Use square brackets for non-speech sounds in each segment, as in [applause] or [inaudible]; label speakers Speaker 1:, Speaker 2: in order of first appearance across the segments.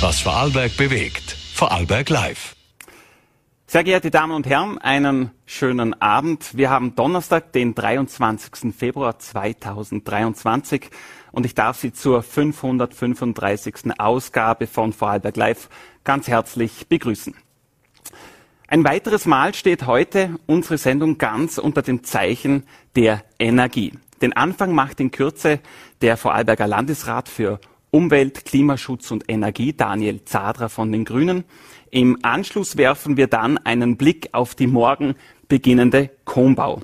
Speaker 1: Was Vorarlberg bewegt. Vorarlberg Live.
Speaker 2: Sehr geehrte Damen und Herren, einen schönen Abend. Wir haben Donnerstag, den 23. Februar 2023 und ich darf Sie zur 535. Ausgabe von Vorarlberg Live ganz herzlich begrüßen. Ein weiteres Mal steht heute unsere Sendung ganz unter dem Zeichen der Energie. Den Anfang macht in Kürze der Vorarlberger Landesrat für Umwelt, Klimaschutz und Energie, Daniel Zadra von den Grünen. Im Anschluss werfen wir dann einen Blick auf die morgen beginnende Kombau.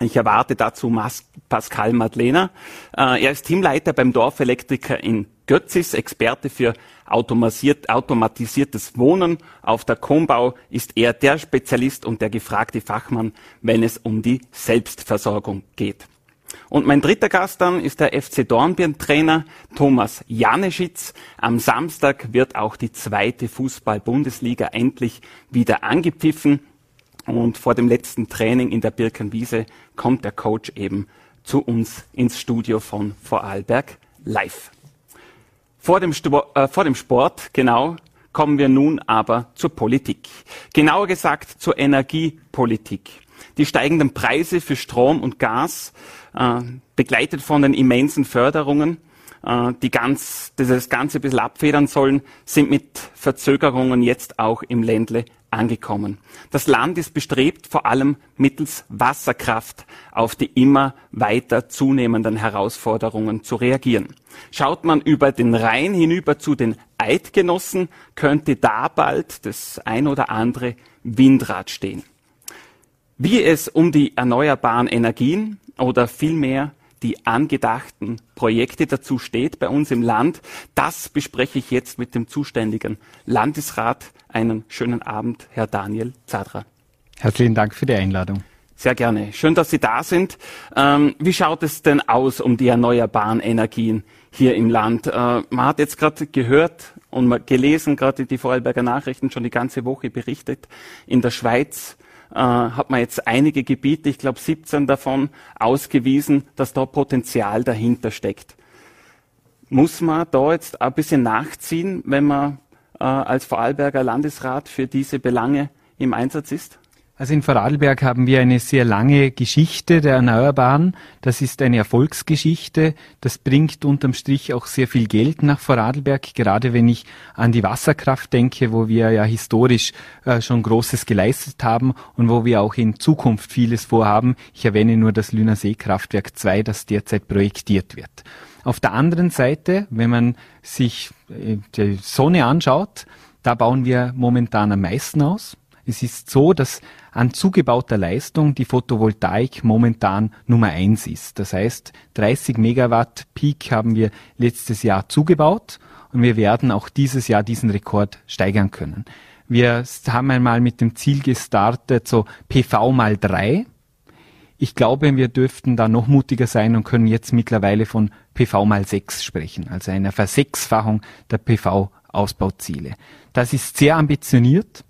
Speaker 2: Ich erwarte dazu Mas Pascal Madlener. Äh, er ist Teamleiter beim Dorfelektriker in Götzis, Experte für automatisiertes Wohnen. Auf der Kombau ist er der Spezialist und der gefragte Fachmann, wenn es um die Selbstversorgung geht. Und mein dritter Gast dann ist der FC Dornbirn-Trainer Thomas Janeschitz. Am Samstag wird auch die zweite Fußball-Bundesliga endlich wieder angepfiffen. Und vor dem letzten Training in der Birkenwiese kommt der Coach eben zu uns ins Studio von Vorarlberg live. Vor dem, Sto äh, vor dem Sport, genau, kommen wir nun aber zur Politik. Genauer gesagt zur Energiepolitik. Die steigenden Preise für Strom und Gas begleitet von den immensen Förderungen, äh, die ganz, das Ganze ein bisschen abfedern sollen, sind mit Verzögerungen jetzt auch im Ländle angekommen. Das Land ist bestrebt, vor allem mittels Wasserkraft auf die immer weiter zunehmenden Herausforderungen zu reagieren. Schaut man über den Rhein hinüber zu den Eidgenossen, könnte da bald das ein oder andere Windrad stehen. Wie es um die erneuerbaren Energien oder vielmehr die angedachten Projekte dazu steht bei uns im Land. Das bespreche ich jetzt mit dem zuständigen Landesrat. Einen schönen Abend, Herr Daniel Zadra.
Speaker 3: Herzlichen Dank für die Einladung.
Speaker 2: Sehr gerne. Schön, dass Sie da sind. Ähm, wie schaut es denn aus um die erneuerbaren Energien hier im Land? Äh, man hat jetzt gerade gehört und gelesen, gerade die Vorarlberger Nachrichten schon die ganze Woche berichtet, in der Schweiz äh, hat man jetzt einige Gebiete, ich glaube 17 davon, ausgewiesen, dass da Potenzial dahinter steckt. Muss man da jetzt ein bisschen nachziehen, wenn man äh, als Vorarlberger Landesrat für diese Belange im Einsatz ist?
Speaker 3: Also in Vorarlberg haben wir eine sehr lange Geschichte der Erneuerbaren. Das ist eine Erfolgsgeschichte. Das bringt unterm Strich auch sehr viel Geld nach Vorarlberg, gerade wenn ich an die Wasserkraft denke, wo wir ja historisch äh, schon Großes geleistet haben und wo wir auch in Zukunft vieles vorhaben. Ich erwähne nur das Lüner Seekraftwerk 2, das derzeit projektiert wird. Auf der anderen Seite, wenn man sich äh, die Sonne anschaut, da bauen wir momentan am meisten aus. Es ist so, dass an zugebauter Leistung die Photovoltaik momentan Nummer eins ist. Das heißt, 30 Megawatt Peak haben wir letztes Jahr zugebaut und wir werden auch dieses Jahr diesen Rekord steigern können. Wir haben einmal mit dem Ziel gestartet, so PV mal drei. Ich glaube, wir dürften da noch mutiger sein und können jetzt mittlerweile von PV mal sechs sprechen, also einer Versechsfachung der PV-Ausbauziele. Das ist sehr ambitioniert.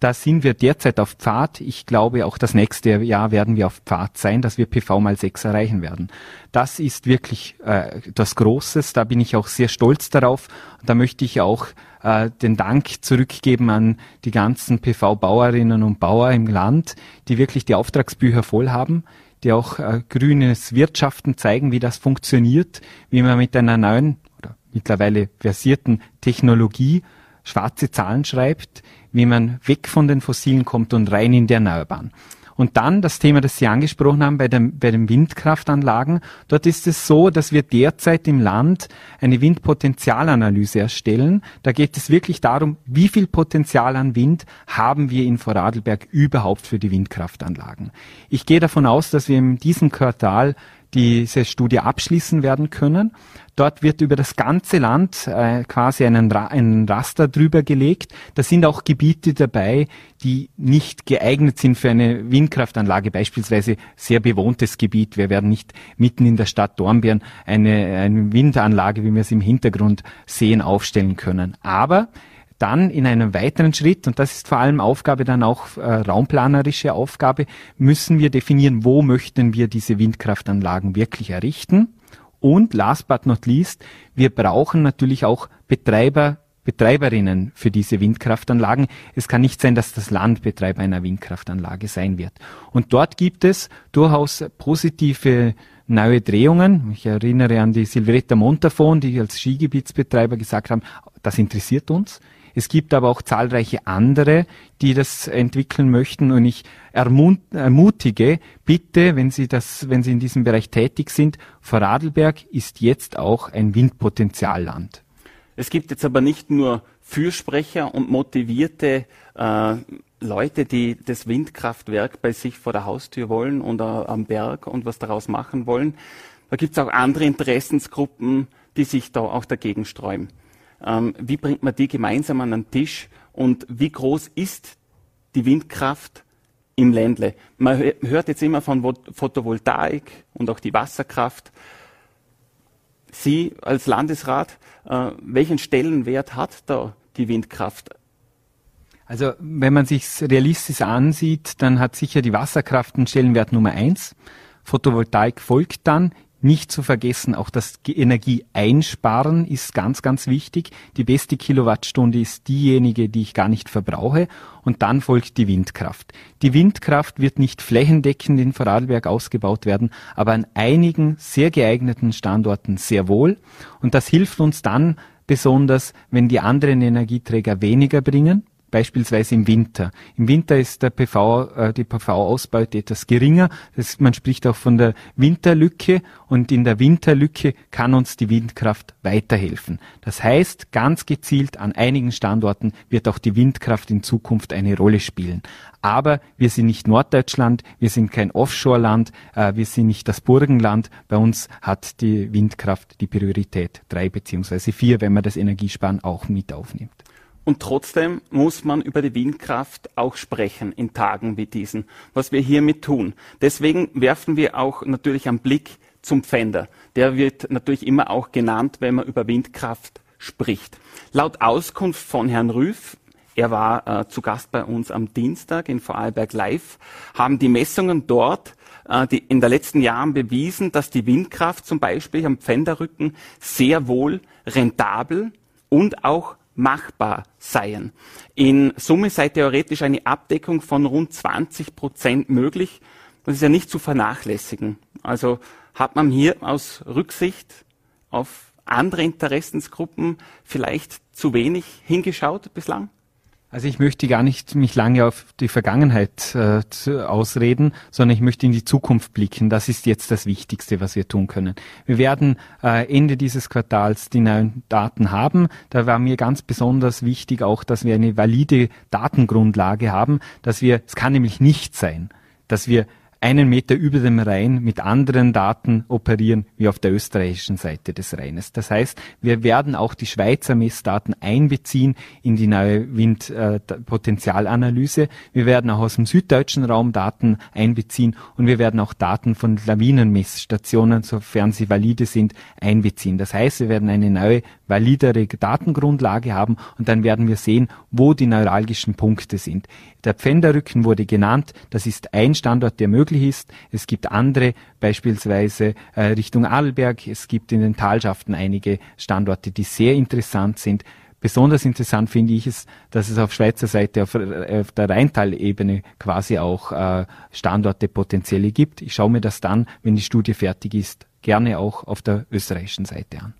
Speaker 3: Da sind wir derzeit auf Pfad. Ich glaube, auch das nächste Jahr werden wir auf Pfad sein, dass wir PV mal 6 erreichen werden. Das ist wirklich äh, das Großes. Da bin ich auch sehr stolz darauf. Da möchte ich auch äh, den Dank zurückgeben an die ganzen PV-Bauerinnen und Bauer im Land, die wirklich die Auftragsbücher voll haben die auch äh, grünes Wirtschaften zeigen, wie das funktioniert, wie man mit einer neuen oder mittlerweile versierten Technologie schwarze Zahlen schreibt, wie man weg von den Fossilen kommt und rein in die Erneuerbaren. Und dann das Thema, das Sie angesprochen haben bei, dem, bei den Windkraftanlagen. Dort ist es so, dass wir derzeit im Land eine Windpotenzialanalyse erstellen. Da geht es wirklich darum, wie viel Potenzial an Wind haben wir in Vorarlberg überhaupt für die Windkraftanlagen. Ich gehe davon aus, dass wir in diesem Quartal diese Studie abschließen werden können. Dort wird über das ganze Land äh, quasi einen, Ra einen Raster drüber gelegt. Da sind auch Gebiete dabei, die nicht geeignet sind für eine Windkraftanlage, beispielsweise sehr bewohntes Gebiet. Wir werden nicht mitten in der Stadt Dornbirn eine, eine Windanlage, wie wir es im Hintergrund sehen, aufstellen können. Aber dann in einem weiteren Schritt, und das ist vor allem Aufgabe dann auch äh, raumplanerische Aufgabe, müssen wir definieren, wo möchten wir diese Windkraftanlagen wirklich errichten. Und last but not least, wir brauchen natürlich auch Betreiber Betreiberinnen für diese Windkraftanlagen. Es kann nicht sein, dass das Land Betreiber einer Windkraftanlage sein wird. Und dort gibt es durchaus positive neue Drehungen. Ich erinnere an die Silvretta Montafon, die als Skigebietsbetreiber gesagt haben, das interessiert uns. Es gibt aber auch zahlreiche andere, die das entwickeln möchten und ich ermutige, bitte, wenn Sie das, wenn Sie in diesem Bereich tätig sind, Vorarlberg ist jetzt auch ein Windpotenzialland.
Speaker 2: Es gibt jetzt aber nicht nur Fürsprecher und motivierte äh, Leute, die das Windkraftwerk bei sich vor der Haustür wollen oder am Berg und was daraus machen wollen. Da gibt es auch andere Interessensgruppen, die sich da auch dagegen sträuben. Ähm, wie bringt man die gemeinsam an den Tisch und wie groß ist die Windkraft im Ländle? Man hört jetzt immer von Photovoltaik und auch die Wasserkraft. Sie als Landesrat, äh, welchen Stellenwert hat da die Windkraft?
Speaker 3: Also wenn man sich realistisch ansieht, dann hat sicher die Wasserkraft einen Stellenwert Nummer eins. Photovoltaik folgt dann. Nicht zu vergessen, auch das Energie einsparen ist ganz, ganz wichtig. Die beste Kilowattstunde ist diejenige, die ich gar nicht verbrauche. Und dann folgt die Windkraft. Die Windkraft wird nicht flächendeckend in Vorarlberg ausgebaut werden, aber an einigen sehr geeigneten Standorten sehr wohl. Und das hilft uns dann besonders, wenn die anderen Energieträger weniger bringen beispielsweise im Winter. Im Winter ist der PV, äh, die PV-Ausbeute etwas geringer. Das, man spricht auch von der Winterlücke und in der Winterlücke kann uns die Windkraft weiterhelfen. Das heißt, ganz gezielt an einigen Standorten wird auch die Windkraft in Zukunft eine Rolle spielen. Aber wir sind nicht Norddeutschland, wir sind kein Offshore-Land, äh, wir sind nicht das Burgenland. Bei uns hat die Windkraft die Priorität drei beziehungsweise vier, wenn man das Energiesparen auch mit aufnimmt.
Speaker 2: Und trotzdem muss man über die Windkraft auch sprechen in Tagen wie diesen, was wir hiermit tun. Deswegen werfen wir auch natürlich einen Blick zum Pfänder. Der wird natürlich immer auch genannt, wenn man über Windkraft spricht. Laut Auskunft von Herrn Rüff, er war äh, zu Gast bei uns am Dienstag in Vorarlberg Live, haben die Messungen dort äh, die in den letzten Jahren bewiesen, dass die Windkraft zum Beispiel am Pfänderrücken sehr wohl rentabel und auch machbar seien. In Summe sei theoretisch eine Abdeckung von rund 20 Prozent möglich. Das ist ja nicht zu vernachlässigen. Also hat man hier aus Rücksicht auf andere Interessensgruppen vielleicht zu wenig hingeschaut bislang?
Speaker 3: Also ich möchte gar nicht mich lange auf die Vergangenheit äh, ausreden, sondern ich möchte in die Zukunft blicken. Das ist jetzt das Wichtigste, was wir tun können. Wir werden äh, Ende dieses Quartals die neuen Daten haben. Da war mir ganz besonders wichtig auch, dass wir eine valide Datengrundlage haben, dass wir, es kann nämlich nicht sein, dass wir einen Meter über dem Rhein mit anderen Daten operieren wie auf der österreichischen Seite des Rheines. Das heißt, wir werden auch die Schweizer Messdaten einbeziehen in die neue Windpotenzialanalyse. wir werden auch aus dem süddeutschen Raum Daten einbeziehen und wir werden auch Daten von Lawinenmessstationen, sofern sie valide sind, einbeziehen. Das heißt, wir werden eine neue, validere Datengrundlage haben und dann werden wir sehen, wo die neuralgischen Punkte sind. Der Pfänderrücken wurde genannt. Das ist ein Standort, der möglich ist. Es gibt andere, beispielsweise äh, Richtung Adelberg. Es gibt in den Talschaften einige Standorte, die sehr interessant sind. Besonders interessant finde ich es, dass es auf Schweizer Seite, auf, äh, auf der Rheintalebene quasi auch äh, Standorte potenzielle gibt. Ich schaue mir das dann, wenn die Studie fertig ist, gerne auch auf der österreichischen Seite an.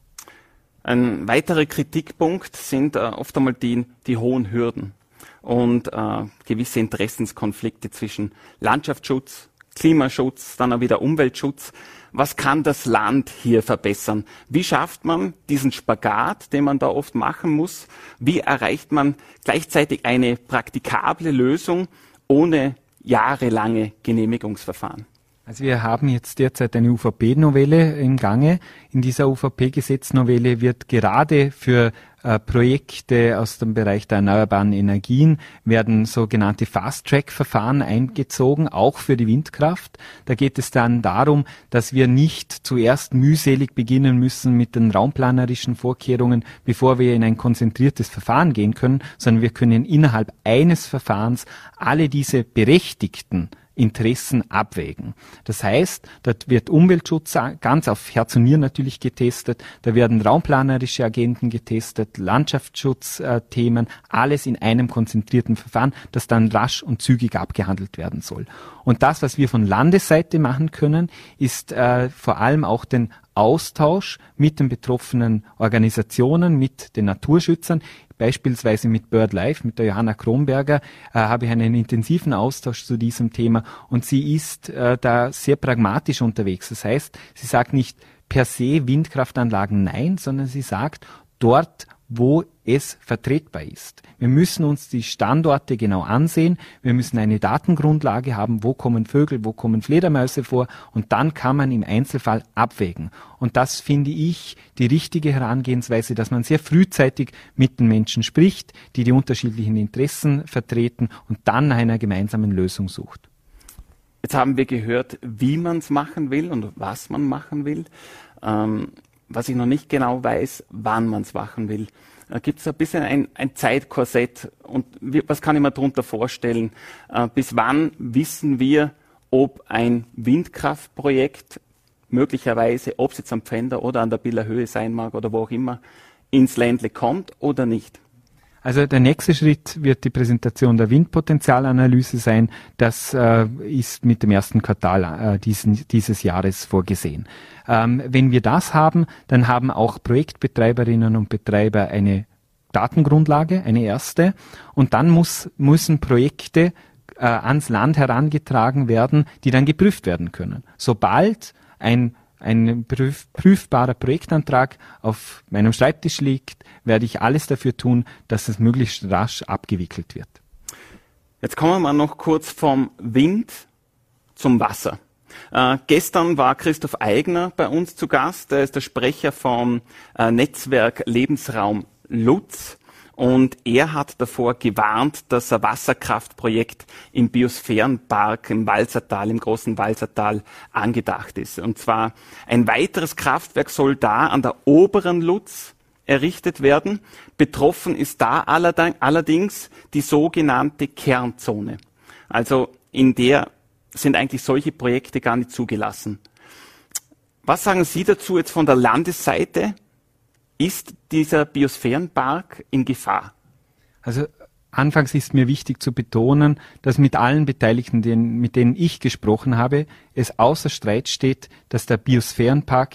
Speaker 2: Ein weiterer Kritikpunkt sind äh, oft einmal die, die hohen Hürden und äh, gewisse Interessenskonflikte zwischen Landschaftsschutz, Klimaschutz, dann auch wieder Umweltschutz. Was kann das Land hier verbessern? Wie schafft man diesen Spagat, den man da oft machen muss? Wie erreicht man gleichzeitig eine praktikable Lösung ohne jahrelange Genehmigungsverfahren?
Speaker 3: Also wir haben jetzt derzeit eine UVP-Novelle im Gange. In dieser UVP-Gesetznovelle wird gerade für äh, Projekte aus dem Bereich der erneuerbaren Energien werden sogenannte Fast-Track-Verfahren eingezogen, auch für die Windkraft. Da geht es dann darum, dass wir nicht zuerst mühselig beginnen müssen mit den raumplanerischen Vorkehrungen, bevor wir in ein konzentriertes Verfahren gehen können, sondern wir können innerhalb eines Verfahrens alle diese berechtigten Interessen abwägen. Das heißt, dort wird Umweltschutz ganz auf Herz und Nieren natürlich getestet, da werden raumplanerische Agenten getestet, Landschaftsschutzthemen, alles in einem konzentrierten Verfahren, das dann rasch und zügig abgehandelt werden soll. Und das, was wir von Landesseite machen können, ist äh, vor allem auch den Austausch mit den betroffenen Organisationen, mit den Naturschützern beispielsweise mit BirdLife, mit der Johanna Kronberger, äh, habe ich einen intensiven Austausch zu diesem Thema und sie ist äh, da sehr pragmatisch unterwegs. Das heißt, sie sagt nicht per se Windkraftanlagen nein, sondern sie sagt, dort, wo es vertretbar ist. Wir müssen uns die Standorte genau ansehen. Wir müssen eine Datengrundlage haben, wo kommen Vögel, wo kommen Fledermäuse vor und dann kann man im Einzelfall abwägen. Und das finde ich die richtige Herangehensweise, dass man sehr frühzeitig mit den Menschen spricht, die die unterschiedlichen Interessen vertreten und dann nach einer gemeinsamen Lösung sucht.
Speaker 2: Jetzt haben wir gehört, wie man es machen will und was man machen will. Ähm, was ich noch nicht genau weiß, wann man es machen will. Da gibt es ein bisschen ein, ein Zeitkorsett. Und wie, was kann ich mir darunter vorstellen? Äh, bis wann wissen wir, ob ein Windkraftprojekt möglicherweise, ob es jetzt am Pfänder oder an der Biller Höhe sein mag oder wo auch immer, ins Ländle kommt oder nicht?
Speaker 3: Also der nächste Schritt wird die Präsentation der Windpotenzialanalyse sein. Das äh, ist mit dem ersten Quartal äh, diesen, dieses Jahres vorgesehen. Ähm, wenn wir das haben, dann haben auch Projektbetreiberinnen und Betreiber eine Datengrundlage, eine erste, und dann muss, müssen Projekte äh, ans Land herangetragen werden, die dann geprüft werden können. Sobald ein ein prüf prüfbarer Projektantrag auf meinem Schreibtisch liegt, werde ich alles dafür tun, dass es möglichst rasch abgewickelt wird.
Speaker 2: Jetzt kommen wir noch kurz vom Wind zum Wasser. Äh, gestern war Christoph Eigner bei uns zu Gast. Er ist der Sprecher vom äh, Netzwerk Lebensraum Lutz. Und er hat davor gewarnt, dass ein Wasserkraftprojekt im Biosphärenpark im Walzertal, im großen Walzertal angedacht ist. Und zwar ein weiteres Kraftwerk soll da an der oberen Lutz errichtet werden. Betroffen ist da allerdings die sogenannte Kernzone. Also in der sind eigentlich solche Projekte gar nicht zugelassen. Was sagen Sie dazu jetzt von der Landesseite? Ist dieser Biosphärenpark in Gefahr?
Speaker 3: Also anfangs ist mir wichtig zu betonen, dass mit allen Beteiligten, den, mit denen ich gesprochen habe, es außer Streit steht, dass der Biosphärenpark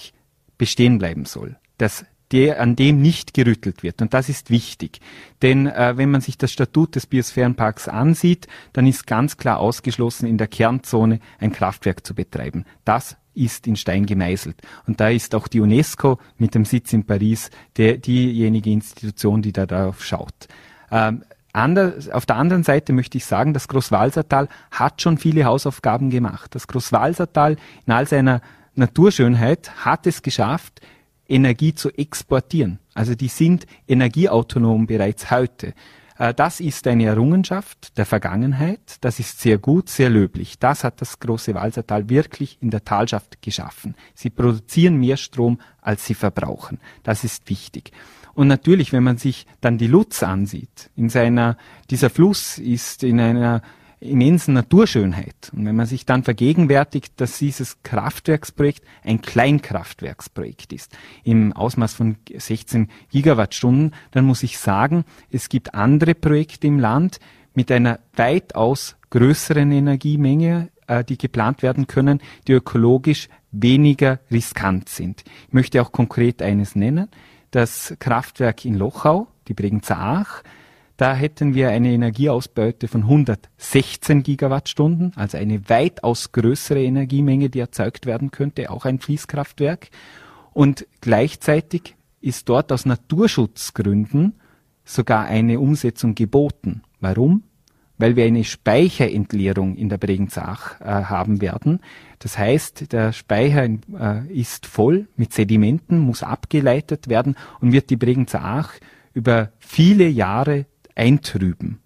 Speaker 3: bestehen bleiben soll. Dass der, an dem nicht gerüttelt wird. Und das ist wichtig. Denn äh, wenn man sich das Statut des Biosphärenparks ansieht, dann ist ganz klar ausgeschlossen, in der Kernzone ein Kraftwerk zu betreiben. Das ist in Stein gemeißelt. Und da ist auch die UNESCO mit dem Sitz in Paris der, diejenige Institution, die da darauf schaut. Ähm, Ander, auf der anderen Seite möchte ich sagen, das Großwalsertal hat schon viele Hausaufgaben gemacht. Das Großwalsertal in all seiner Naturschönheit hat es geschafft, Energie zu exportieren. Also die sind energieautonom bereits heute. Äh, das ist eine Errungenschaft der Vergangenheit. Das ist sehr gut, sehr löblich. Das hat das große Walsertal wirklich in der Talschaft geschaffen. Sie produzieren mehr Strom, als sie verbrauchen. Das ist wichtig. Und natürlich, wenn man sich dann die Lutz ansieht, in seiner, dieser Fluss ist in einer immensen Naturschönheit. Und wenn man sich dann vergegenwärtigt, dass dieses Kraftwerksprojekt ein Kleinkraftwerksprojekt ist, im Ausmaß von 16 Gigawattstunden, dann muss ich sagen, es gibt andere Projekte im Land mit einer weitaus größeren Energiemenge, äh, die geplant werden können, die ökologisch weniger riskant sind. Ich möchte auch konkret eines nennen. Das Kraftwerk in Lochau, die Bregenzer Aach, da hätten wir eine Energieausbeute von 116 Gigawattstunden, also eine weitaus größere Energiemenge, die erzeugt werden könnte, auch ein Fließkraftwerk. Und gleichzeitig ist dort aus Naturschutzgründen sogar eine Umsetzung geboten. Warum? Weil wir eine Speicherentleerung in der Bregenzach äh, haben werden. Das heißt, der Speicher äh, ist voll mit Sedimenten, muss abgeleitet werden und wird die Bregenzach über viele Jahre eintrüben.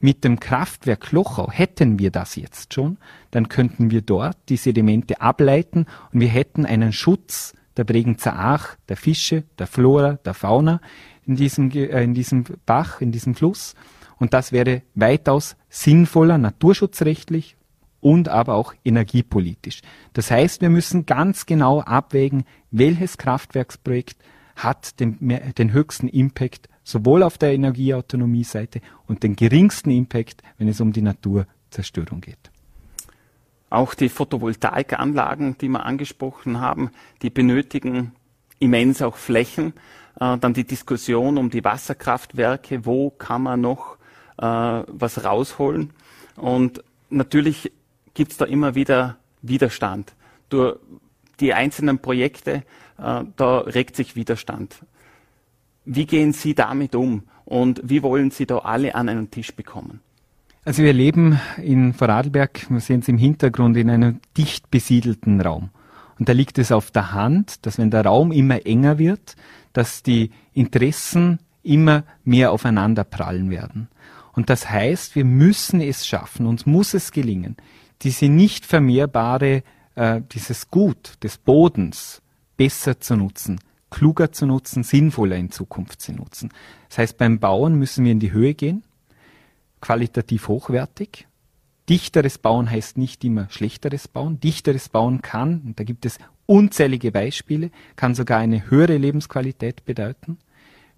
Speaker 3: Mit dem Kraftwerk Lochau hätten wir das jetzt schon, dann könnten wir dort die Sedimente ableiten und wir hätten einen Schutz der Bregenzer Aach, der Fische, der Flora, der Fauna in diesem, äh, in diesem Bach, in diesem Fluss. Und das wäre weitaus sinnvoller, naturschutzrechtlich und aber auch energiepolitisch. Das heißt, wir müssen ganz genau abwägen, welches Kraftwerksprojekt hat den, den höchsten Impact sowohl auf der Energieautonomie-Seite und den geringsten Impact, wenn es um die Naturzerstörung geht.
Speaker 2: Auch die Photovoltaikanlagen, die wir angesprochen haben, die benötigen immens auch Flächen. Äh, dann die Diskussion um die Wasserkraftwerke, wo kann man noch äh, was rausholen. Und natürlich gibt es da immer wieder Widerstand. Durch die einzelnen Projekte, äh, da regt sich Widerstand. Wie gehen Sie damit um und wie wollen Sie da alle an einen Tisch bekommen?
Speaker 3: Also wir leben in Vorarlberg, wir sehen es im Hintergrund, in einem dicht besiedelten Raum. Und da liegt es auf der Hand, dass wenn der Raum immer enger wird, dass die Interessen immer mehr aufeinander prallen werden. Und das heißt, wir müssen es schaffen, uns muss es gelingen, diese nicht vermehrbare, äh, dieses Gut des Bodens besser zu nutzen, kluger zu nutzen, sinnvoller in Zukunft zu nutzen. Das heißt, beim Bauen müssen wir in die Höhe gehen, qualitativ hochwertig. Dichteres Bauen heißt nicht immer schlechteres Bauen. Dichteres Bauen kann, und da gibt es unzählige Beispiele, kann sogar eine höhere Lebensqualität bedeuten.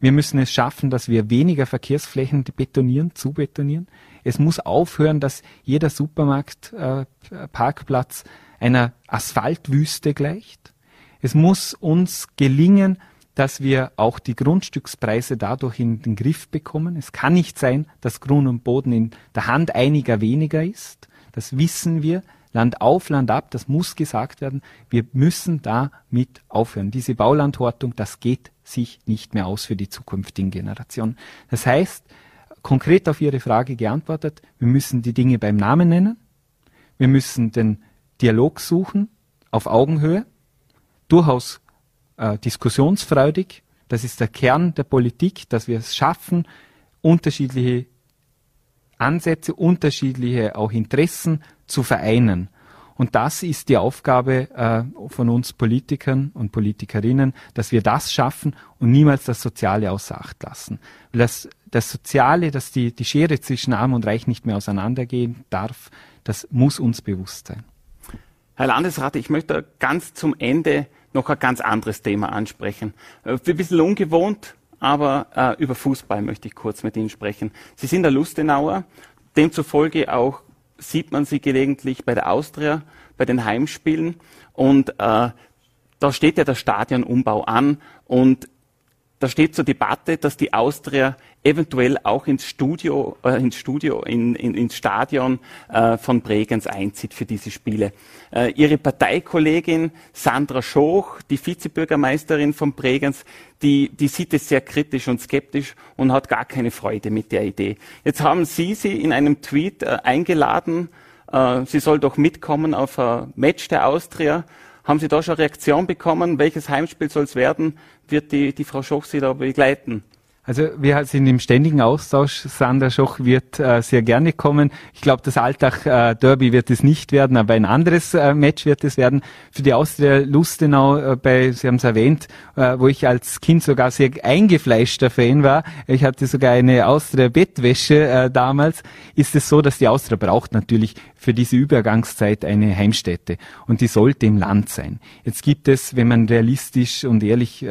Speaker 3: Wir müssen es schaffen, dass wir weniger Verkehrsflächen betonieren, zubetonieren. Es muss aufhören, dass jeder Supermarktparkplatz äh, einer Asphaltwüste gleicht. Es muss uns gelingen, dass wir auch die Grundstückspreise dadurch in den Griff bekommen. Es kann nicht sein, dass Grund und Boden in der Hand einiger weniger ist. Das wissen wir. Land auf, Land ab, das muss gesagt werden. Wir müssen damit aufhören. Diese Baulandhortung, das geht sich nicht mehr aus für die zukünftigen Generationen. Das heißt, konkret auf Ihre Frage geantwortet, wir müssen die Dinge beim Namen nennen. Wir müssen den Dialog suchen auf Augenhöhe, durchaus äh, diskussionsfreudig. Das ist der Kern der Politik, dass wir es schaffen, unterschiedliche Ansätze, unterschiedliche auch Interessen zu vereinen. Und das ist die Aufgabe äh, von uns Politikern und Politikerinnen, dass wir das schaffen und niemals das Soziale außer Acht lassen. Weil das, das Soziale, dass die, die Schere zwischen Arm und Reich nicht mehr auseinandergehen darf, das muss uns bewusst sein.
Speaker 2: Herr Landesrat, ich möchte ganz zum Ende noch ein ganz anderes Thema ansprechen. Äh, ein bisschen ungewohnt, aber äh, über Fußball möchte ich kurz mit Ihnen sprechen. Sie sind der Lustenauer, demzufolge auch sieht man sie gelegentlich bei der Austria, bei den Heimspielen und äh, da steht ja der Stadionumbau an und da steht zur Debatte, dass die Austria eventuell auch ins Studio, äh, ins Studio, in, in, ins Stadion äh, von Bregenz einzieht für diese Spiele. Äh, ihre Parteikollegin Sandra Schoch, die Vizebürgermeisterin von Bregenz, die, die sieht es sehr kritisch und skeptisch und hat gar keine Freude mit der Idee. Jetzt haben Sie sie in einem Tweet äh, eingeladen, äh, sie soll doch mitkommen auf ein Match der Austria. Haben Sie da schon Reaktion bekommen? Welches Heimspiel soll es werden? Wird die, die Frau Schoch Sie da begleiten?
Speaker 3: Also wir sind im ständigen Austausch. Sandra Schoch wird äh, sehr gerne kommen. Ich glaube, das Alltag-Derby äh, wird es nicht werden, aber ein anderes äh, Match wird es werden. Für die Austria Lustenau, äh, bei, Sie haben es erwähnt, äh, wo ich als Kind sogar sehr eingefleischter Fan war. Ich hatte sogar eine Austria-Bettwäsche äh, damals. Ist es so, dass die Austria braucht natürlich für diese Übergangszeit eine Heimstätte und die sollte im Land sein. Jetzt gibt es, wenn man realistisch und ehrlich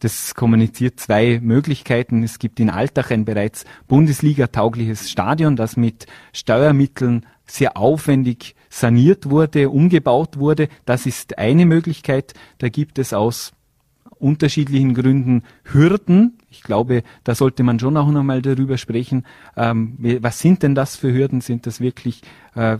Speaker 3: das kommuniziert, zwei Möglichkeiten. Es gibt in Altach ein bereits Bundesliga-taugliches Stadion, das mit Steuermitteln sehr aufwendig saniert wurde, umgebaut wurde. Das ist eine Möglichkeit. Da gibt es aus unterschiedlichen Gründen Hürden. Ich glaube, da sollte man schon auch nochmal darüber sprechen. Ähm, was sind denn das für Hürden? Sind das wirklich äh,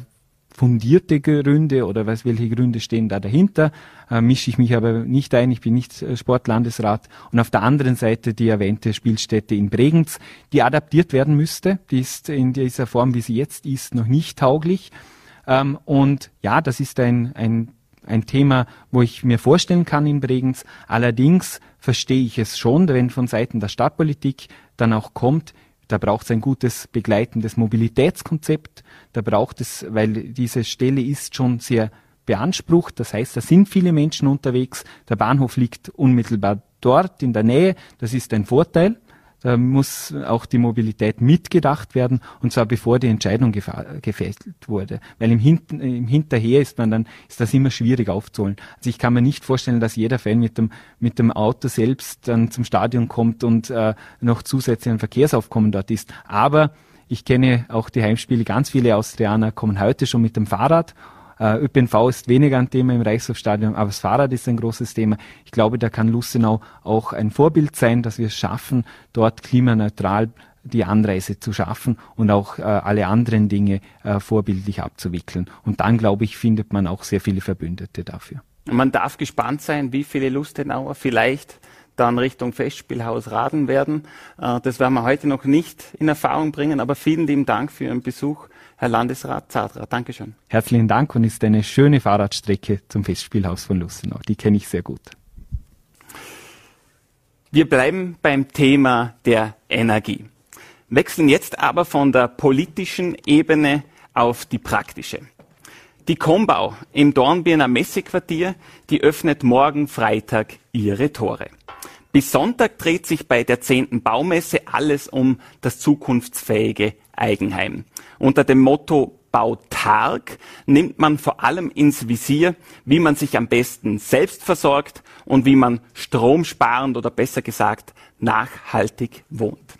Speaker 3: fundierte Gründe oder was, welche Gründe stehen da dahinter? Äh, mische ich mich aber nicht ein, ich bin nicht äh, Sportlandesrat. Und auf der anderen Seite die erwähnte Spielstätte in Bregenz, die adaptiert werden müsste. Die ist in dieser Form, wie sie jetzt ist, noch nicht tauglich. Ähm, und ja, das ist ein, ein ein Thema, wo ich mir vorstellen kann in Bregenz. Allerdings verstehe ich es schon, wenn von Seiten der Stadtpolitik dann auch kommt, da braucht es ein gutes begleitendes Mobilitätskonzept. Da braucht es, weil diese Stelle ist schon sehr beansprucht. Das heißt, da sind viele Menschen unterwegs. Der Bahnhof liegt unmittelbar dort in der Nähe. Das ist ein Vorteil. Da muss auch die Mobilität mitgedacht werden und zwar bevor die Entscheidung gefällt wurde. Weil im, Hinten, im Hinterher ist man dann, ist das immer schwierig aufzuholen. Also ich kann mir nicht vorstellen, dass jeder Fan mit dem, mit dem Auto selbst dann zum Stadion kommt und äh, noch zusätzlich ein Verkehrsaufkommen dort ist. Aber ich kenne auch die Heimspiele, ganz viele Austrianer kommen heute schon mit dem Fahrrad äh, ÖPNV ist weniger ein Thema im Reichshofstadion, aber das Fahrrad ist ein großes Thema. Ich glaube, da kann Lustenau auch ein Vorbild sein, dass wir es schaffen, dort klimaneutral die Anreise zu schaffen und auch äh, alle anderen Dinge äh, vorbildlich abzuwickeln. Und dann, glaube ich, findet man auch sehr viele Verbündete dafür.
Speaker 2: Man darf gespannt sein, wie viele Lustenauer vielleicht dann Richtung Festspielhaus raden werden. Äh, das werden wir heute noch nicht in Erfahrung bringen, aber vielen lieben Dank für Ihren Besuch Herr Landesrat Zadra. Dankeschön.
Speaker 3: Herzlichen Dank und ist eine schöne Fahrradstrecke zum Festspielhaus von Lustenau. Die kenne ich sehr gut.
Speaker 2: Wir bleiben beim Thema der Energie. Wechseln jetzt aber von der politischen Ebene auf die praktische. Die Kombau im Dornbirner Messequartier, die öffnet morgen Freitag ihre Tore. Bis Sonntag dreht sich bei der zehnten Baumesse alles um das zukunftsfähige Eigenheim. Unter dem Motto Bautark nimmt man vor allem ins Visier, wie man sich am besten selbst versorgt und wie man stromsparend oder besser gesagt nachhaltig wohnt.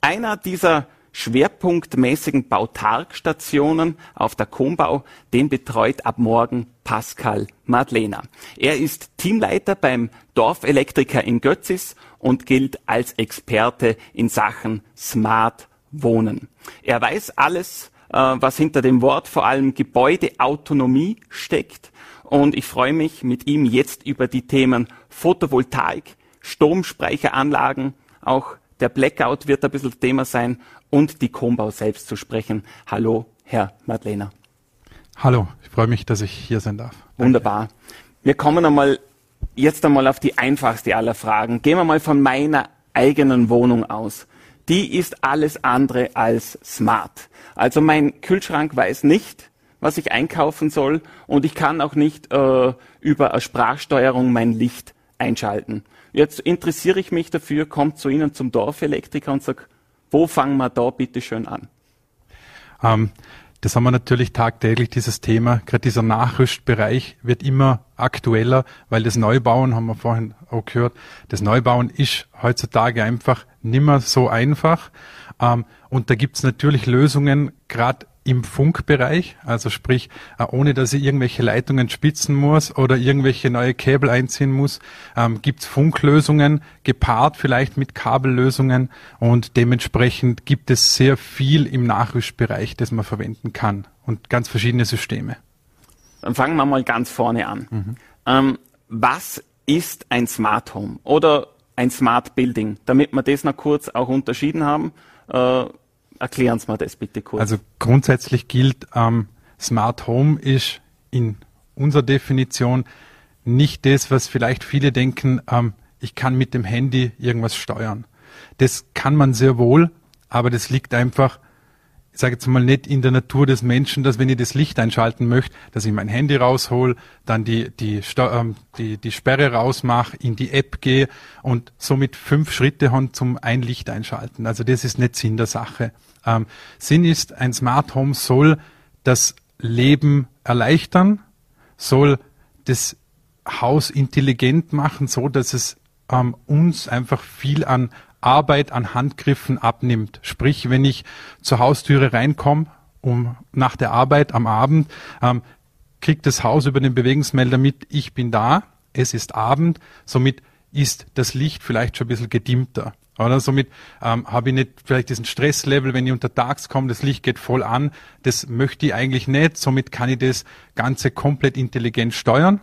Speaker 2: Einer dieser schwerpunktmäßigen Bautarkstationen auf der Kombau, den betreut ab morgen Pascal Madlena. Er ist Teamleiter beim Dorfelektriker in Götzis und gilt als Experte in Sachen Smart Wohnen. Er weiß alles, äh, was hinter dem Wort vor allem Gebäudeautonomie steckt. Und ich freue mich, mit ihm jetzt über die Themen Photovoltaik, Stromspeicheranlagen, auch der Blackout wird ein bisschen Thema sein und die Kombau selbst zu sprechen. Hallo, Herr Madlener.
Speaker 4: Hallo, ich freue mich, dass ich hier sein darf.
Speaker 2: Wunderbar. Wir kommen einmal jetzt einmal auf die einfachste aller Fragen. Gehen wir mal von meiner eigenen Wohnung aus die ist alles andere als smart. Also mein Kühlschrank weiß nicht, was ich einkaufen soll und ich kann auch nicht äh, über eine Sprachsteuerung mein Licht einschalten. Jetzt interessiere ich mich dafür, kommt zu Ihnen zum Dorfelektriker und sage, wo fangen wir da bitte schön an?
Speaker 4: Ähm, das haben wir natürlich tagtäglich, dieses Thema. Gerade dieser Nachrüstbereich wird immer aktueller, weil das Neubauen, haben wir vorhin auch gehört, das Neubauen ist heutzutage einfach nimmer so einfach. Ähm, und da gibt's natürlich Lösungen, gerade im Funkbereich, also sprich, äh, ohne dass ich irgendwelche Leitungen spitzen muss oder irgendwelche neue Kabel einziehen muss, ähm, gibt es Funklösungen, gepaart vielleicht mit Kabellösungen und dementsprechend gibt es sehr viel im Nachrüstbereich, das man verwenden kann und ganz verschiedene Systeme.
Speaker 2: Dann fangen wir mal ganz vorne an. Mhm. Ähm, was ist ein Smart Home oder ein Smart Building, damit wir das noch kurz auch unterschieden haben? Äh, Erklären Sie mir das bitte kurz.
Speaker 4: Also grundsätzlich gilt, ähm, Smart Home ist in unserer Definition nicht das, was vielleicht viele denken, ähm, ich kann mit dem Handy irgendwas steuern. Das kann man sehr wohl, aber das liegt einfach ich sage jetzt mal nicht in der Natur des Menschen, dass wenn ich das Licht einschalten möchte, dass ich mein Handy raushol, dann die, die, ähm, die, die Sperre rausmache, in die App gehe und somit fünf Schritte haben zum ein Licht einschalten. Also das ist nicht Sinn der Sache. Ähm, Sinn ist, ein Smart Home soll das Leben erleichtern, soll das Haus intelligent machen, so dass es ähm, uns einfach viel an Arbeit an Handgriffen abnimmt. Sprich, wenn ich zur Haustüre reinkomme, um nach der Arbeit am Abend, ähm, kriegt das Haus über den Bewegungsmelder mit, ich bin da, es ist Abend, somit ist das Licht vielleicht schon ein bisschen gedimmter. Oder somit ähm, habe ich nicht vielleicht diesen Stresslevel, wenn ich untertags komme, das Licht geht voll an. Das möchte ich eigentlich nicht. Somit kann ich das Ganze komplett intelligent steuern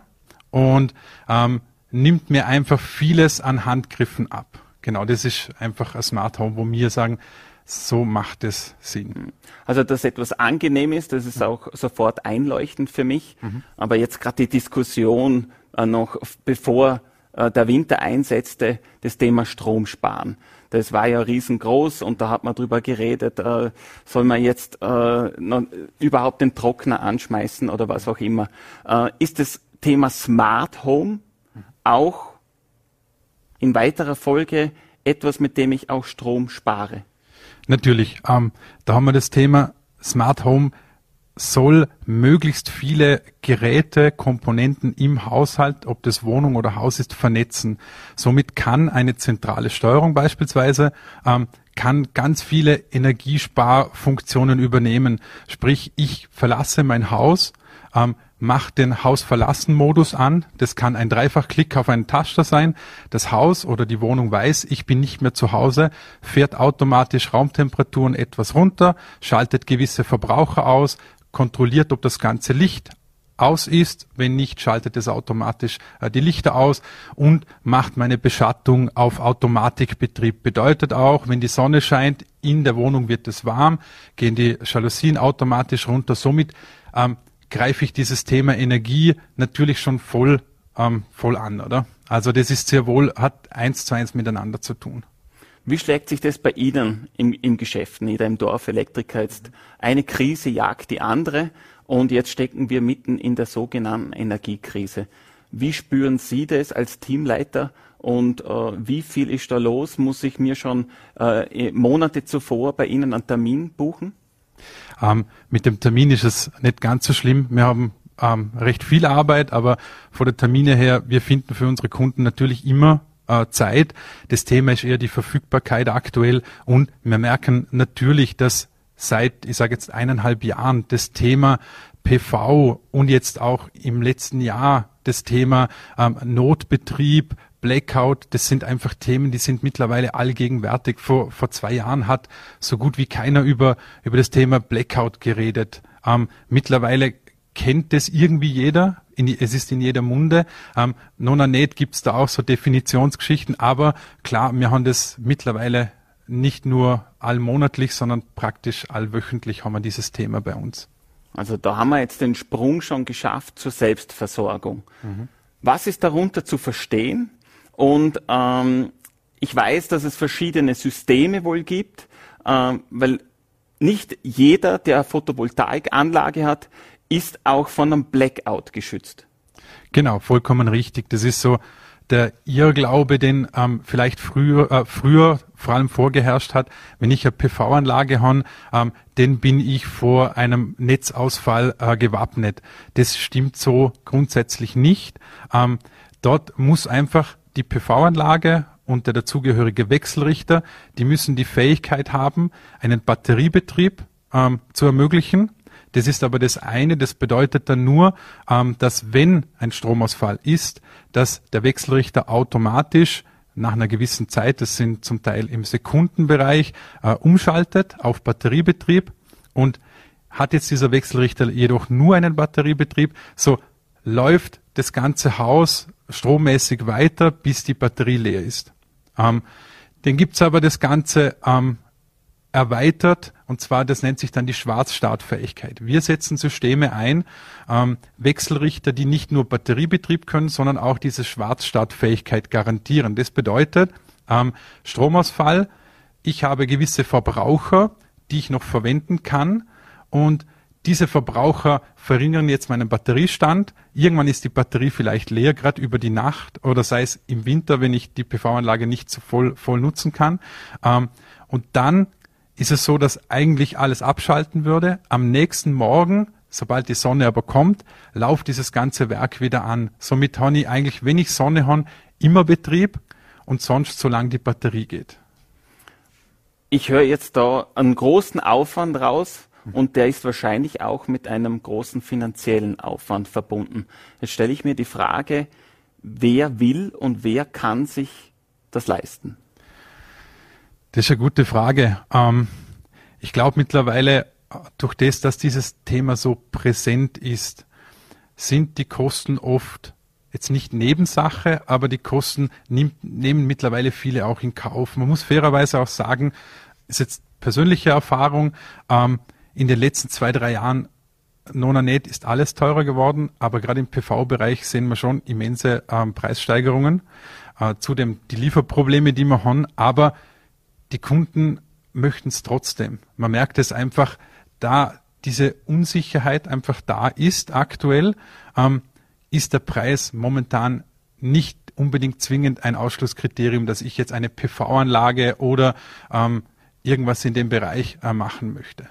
Speaker 4: und ähm, nimmt mir einfach vieles an Handgriffen ab genau, das ist einfach ein Smart Home, wo wir sagen, so macht es Sinn.
Speaker 2: Also, dass etwas angenehm ist, das ist auch sofort einleuchtend für mich. Mhm. Aber jetzt gerade die Diskussion äh, noch, bevor äh, der Winter einsetzte, das Thema Strom sparen. Das war ja riesengroß und da hat man drüber geredet, äh, soll man jetzt äh, überhaupt den Trockner anschmeißen oder was auch immer. Äh, ist das Thema Smart Home auch in weiterer Folge etwas, mit dem ich auch Strom spare?
Speaker 4: Natürlich. Ähm, da haben wir das Thema Smart Home soll möglichst viele Geräte, Komponenten im Haushalt, ob das Wohnung oder Haus ist, vernetzen. Somit kann eine zentrale Steuerung beispielsweise ähm, kann ganz viele Energiesparfunktionen übernehmen. Sprich, ich verlasse mein Haus, ähm, mache den Hausverlassen-Modus an. Das kann ein Dreifachklick auf einen Taster sein. Das Haus oder die Wohnung weiß, ich bin nicht mehr zu Hause, fährt automatisch Raumtemperaturen etwas runter, schaltet gewisse Verbraucher aus, kontrolliert, ob das ganze Licht aus ist. Wenn nicht, schaltet es automatisch äh, die Lichter aus und macht meine Beschattung auf Automatikbetrieb. Bedeutet auch, wenn die Sonne scheint, in der Wohnung wird es warm, gehen die Jalousien automatisch runter. Somit ähm, greife ich dieses Thema Energie natürlich schon voll, ähm, voll an, oder? Also das ist sehr wohl, hat eins zu eins miteinander zu tun.
Speaker 2: Wie schlägt sich das bei Ihnen im, im Geschäft nieder, im Dorf Elektriker jetzt? Eine Krise jagt die andere und jetzt stecken wir mitten in der sogenannten Energiekrise. Wie spüren Sie das als Teamleiter und äh, wie viel ist da los? Muss ich mir schon äh, Monate zuvor bei Ihnen einen Termin buchen?
Speaker 4: Ähm, mit dem Termin ist es nicht ganz so schlimm. Wir haben ähm, recht viel Arbeit, aber von der Termine her, wir finden für unsere Kunden natürlich immer äh, Zeit. Das Thema ist eher die Verfügbarkeit aktuell und wir merken natürlich, dass seit, ich sage jetzt eineinhalb Jahren das Thema PV und jetzt auch im letzten Jahr das Thema ähm, Notbetrieb, Blackout, das sind einfach Themen, die sind mittlerweile allgegenwärtig. Vor, vor zwei Jahren hat so gut wie keiner über, über das Thema Blackout geredet. Ähm, mittlerweile kennt es irgendwie jeder in, es ist in jeder Munde. Ähm, Nona nicht gibt's da auch so Definitionsgeschichten, aber klar, wir haben das mittlerweile nicht nur allmonatlich, sondern praktisch allwöchentlich haben wir dieses Thema bei uns.
Speaker 2: Also da haben wir jetzt den Sprung schon geschafft zur Selbstversorgung. Mhm. Was ist darunter zu verstehen? Und ähm, ich weiß, dass es verschiedene Systeme wohl gibt, ähm, weil nicht jeder, der Photovoltaikanlage hat, ist auch von einem Blackout geschützt.
Speaker 4: Genau, vollkommen richtig. Das ist so der Irrglaube, den ähm, vielleicht früher, äh, früher vor allem vorgeherrscht hat. Wenn ich eine PV-Anlage habe, ähm, den bin ich vor einem Netzausfall äh, gewappnet. Das stimmt so grundsätzlich nicht. Ähm, dort muss einfach die PV-Anlage und der dazugehörige Wechselrichter, die müssen die Fähigkeit haben, einen Batteriebetrieb ähm, zu ermöglichen. Das ist aber das eine, das bedeutet dann nur, ähm, dass wenn ein Stromausfall ist, dass der Wechselrichter automatisch nach einer gewissen Zeit, das sind zum Teil im Sekundenbereich, äh, umschaltet auf Batteriebetrieb und hat jetzt dieser Wechselrichter jedoch nur einen Batteriebetrieb, so läuft das ganze Haus strommäßig weiter, bis die Batterie leer ist. Ähm, den gibt's aber das Ganze ähm, erweitert und zwar, das nennt sich dann die Schwarzstartfähigkeit. Wir setzen Systeme ein, ähm, Wechselrichter, die nicht nur Batteriebetrieb können, sondern auch diese Schwarzstartfähigkeit garantieren. Das bedeutet, ähm, Stromausfall, ich habe gewisse Verbraucher, die ich noch verwenden kann und diese Verbraucher verringern jetzt meinen Batteriestand. Irgendwann ist die Batterie vielleicht leer, gerade über die Nacht oder sei es im Winter, wenn ich die PV-Anlage nicht so voll, voll nutzen kann. Ähm, und dann ist es so, dass eigentlich alles abschalten würde. Am nächsten Morgen, sobald die Sonne aber kommt, lauft dieses ganze Werk wieder an. Somit habe ich eigentlich, wenn ich Sonne habe, immer Betrieb und sonst solange die Batterie geht.
Speaker 2: Ich höre jetzt da einen großen Aufwand raus und der ist wahrscheinlich auch mit einem großen finanziellen Aufwand verbunden. Jetzt stelle ich mir die Frage, wer will und wer kann sich das leisten?
Speaker 4: Das ist eine gute Frage. Ähm, ich glaube mittlerweile, durch das, dass dieses Thema so präsent ist, sind die Kosten oft jetzt nicht Nebensache, aber die Kosten nimmt, nehmen mittlerweile viele auch in Kauf. Man muss fairerweise auch sagen, ist jetzt persönliche Erfahrung, ähm, in den letzten zwei, drei Jahren Nonanet ist alles teurer geworden, aber gerade im PV-Bereich sehen wir schon immense ähm, Preissteigerungen. Äh, zudem die Lieferprobleme, die wir haben, aber die Kunden möchten es trotzdem. Man merkt es einfach, da diese Unsicherheit einfach da ist aktuell, ähm, ist der Preis momentan nicht unbedingt zwingend ein Ausschlusskriterium, dass ich jetzt eine PV-Anlage oder ähm, irgendwas in dem Bereich äh, machen möchte.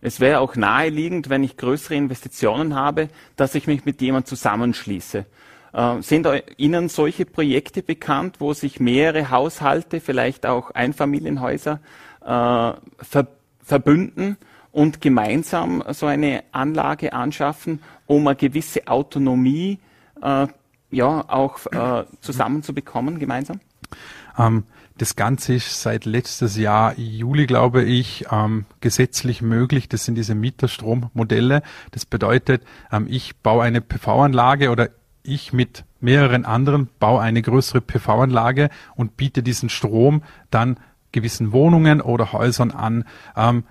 Speaker 2: Es wäre auch naheliegend, wenn ich größere Investitionen habe, dass ich mich mit jemandem zusammenschließe. Äh, sind Ihnen solche Projekte bekannt, wo sich mehrere Haushalte, vielleicht auch Einfamilienhäuser, äh, ver verbünden und gemeinsam so eine Anlage anschaffen, um eine gewisse Autonomie äh, ja auch äh, zusammenzubekommen gemeinsam?
Speaker 4: Ähm, das Ganze ist seit letztes Jahr Juli, glaube ich, ähm, gesetzlich möglich. Das sind diese Mieterstrommodelle. Das bedeutet, ähm, ich baue eine PV-Anlage oder ich mit mehreren anderen baue eine größere PV-Anlage und biete diesen Strom dann gewissen Wohnungen oder Häusern an. Ähm,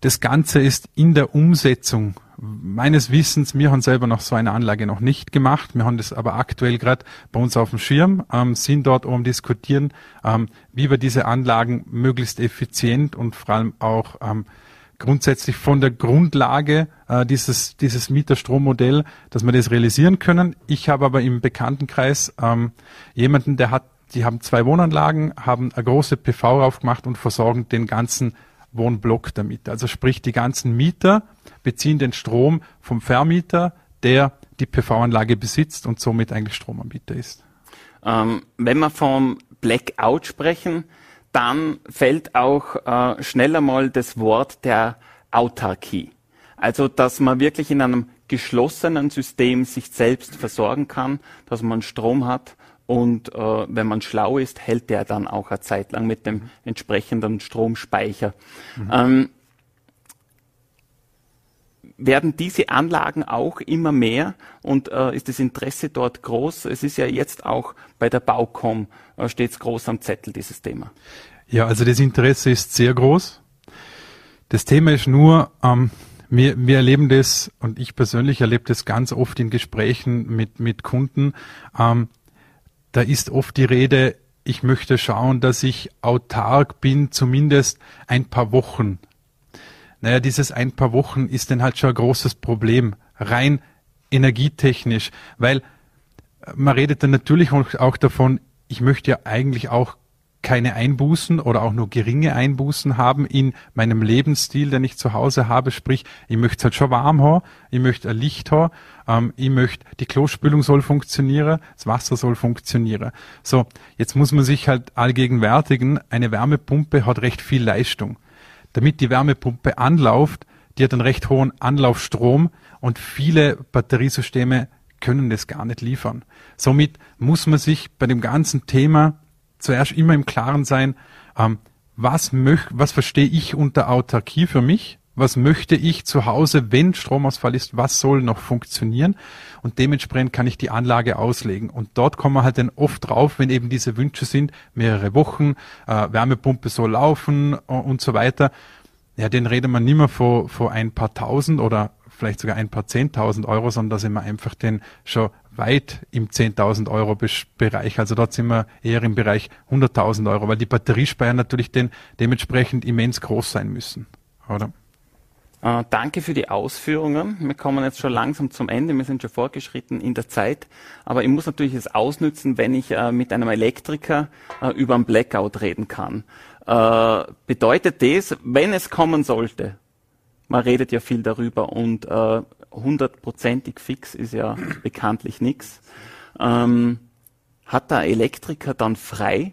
Speaker 4: das Ganze ist in der Umsetzung meines Wissens, wir haben selber noch so eine Anlage noch nicht gemacht. Wir haben das aber aktuell gerade bei uns auf dem Schirm, ähm, sind dort um diskutieren, ähm, wie wir diese Anlagen möglichst effizient und vor allem auch ähm, grundsätzlich von der Grundlage äh, dieses, dieses Mieterstrommodell, dass wir das realisieren können. Ich habe aber im Bekanntenkreis ähm, jemanden, der hat, die haben zwei Wohnanlagen, haben eine große PV aufgemacht und versorgen den ganzen Wohnblock damit. Also sprich, die ganzen Mieter beziehen den Strom vom Vermieter, der die PV-Anlage besitzt und somit eigentlich Stromanbieter ist.
Speaker 2: Ähm, wenn wir vom Blackout sprechen, dann fällt auch äh, schneller mal das Wort der Autarkie. Also, dass man wirklich in einem geschlossenen System sich selbst versorgen kann, dass man Strom hat und äh, wenn man schlau ist, hält der dann auch eine Zeit lang mit dem entsprechenden Stromspeicher. Mhm. Ähm, werden diese Anlagen auch immer mehr und äh, ist das Interesse dort groß? Es ist ja jetzt auch bei der Baucom äh, stets groß am Zettel dieses Thema.
Speaker 4: Ja, also das Interesse ist sehr groß. Das Thema ist nur, ähm, wir, wir erleben das und ich persönlich erlebe das ganz oft in Gesprächen mit, mit Kunden. Ähm, da ist oft die Rede, ich möchte schauen, dass ich autark bin, zumindest ein paar Wochen. Naja, dieses ein paar Wochen ist dann halt schon ein großes Problem, rein energietechnisch, weil man redet dann natürlich auch davon, ich möchte ja eigentlich auch keine Einbußen oder auch nur geringe Einbußen haben in meinem Lebensstil, den ich zu Hause habe. Sprich, ich möchte es halt schon warm haben, ich möchte ein Licht haben, ähm, ich möchte, die Klospülung soll funktionieren, das Wasser soll funktionieren. So, jetzt muss man sich halt allgegenwärtigen, eine Wärmepumpe hat recht viel Leistung. Damit die Wärmepumpe anläuft, die hat einen recht hohen Anlaufstrom und viele Batteriesysteme können das gar nicht liefern. Somit muss man sich bei dem ganzen Thema zuerst immer im Klaren sein, ähm, was, möch, was verstehe ich unter Autarkie für mich? Was möchte ich zu Hause, wenn Stromausfall ist? Was soll noch funktionieren? Und dementsprechend kann ich die Anlage auslegen. Und dort kommen wir halt dann oft drauf, wenn eben diese Wünsche sind, mehrere Wochen, äh, Wärmepumpe soll laufen äh, und so weiter. Ja, den reden wir nicht mehr vor, vor ein paar tausend oder vielleicht sogar ein paar zehntausend Euro, sondern da sind wir einfach den schon weit im 10.000 Euro Bereich. Also dort sind wir eher im Bereich 100.000 Euro, weil die Batteriespeicher natürlich den dementsprechend immens groß sein müssen, oder?
Speaker 2: Äh, danke für die Ausführungen. Wir kommen jetzt schon langsam zum Ende. Wir sind schon fortgeschritten in der Zeit. Aber ich muss natürlich es ausnützen, wenn ich äh, mit einem Elektriker äh, über einen Blackout reden kann. Äh, bedeutet das, wenn es kommen sollte, man redet ja viel darüber und äh, hundertprozentig fix ist ja bekanntlich nichts. Ähm, hat der Elektriker dann frei?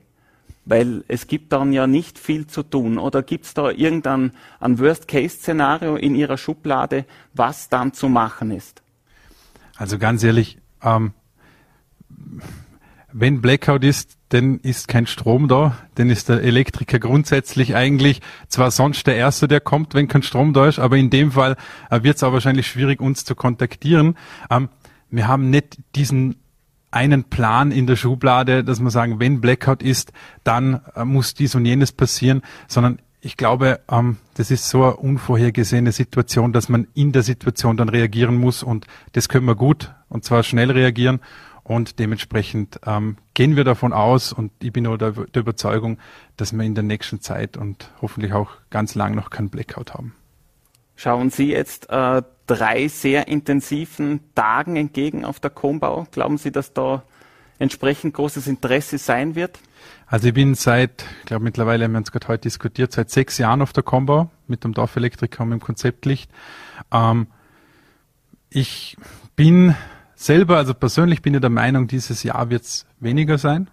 Speaker 2: Weil es gibt dann ja nicht viel zu tun. Oder gibt es da irgendein ein Worst-Case-Szenario in Ihrer Schublade, was dann zu machen ist?
Speaker 4: Also ganz ehrlich, ähm, wenn Blackout ist, dann ist kein Strom da, dann ist der Elektriker grundsätzlich eigentlich zwar sonst der Erste, der kommt, wenn kein Strom da ist, aber in dem Fall äh, wird es auch wahrscheinlich schwierig, uns zu kontaktieren. Ähm, wir haben nicht diesen einen Plan in der Schublade, dass wir sagen, wenn Blackout ist, dann äh, muss dies und jenes passieren, sondern ich glaube, ähm, das ist so eine unvorhergesehene Situation, dass man in der Situation dann reagieren muss und das können wir gut und zwar schnell reagieren und dementsprechend ähm, gehen wir davon aus und ich bin auch der, der, Überzeugung, dass wir in der nächsten Zeit und hoffentlich auch ganz lang noch keinen Blackout haben.
Speaker 2: Schauen Sie jetzt äh, drei sehr intensiven Tagen entgegen auf der Kombau. Glauben Sie, dass da entsprechend großes Interesse sein wird?
Speaker 4: Also ich bin seit, ich glaube mittlerweile haben wir uns gerade heute diskutiert, seit sechs Jahren auf der Combo mit dem Dorfelektriker und dem Konzeptlicht. Ähm, ich bin selber, also persönlich bin ich der Meinung, dieses Jahr wird es weniger sein.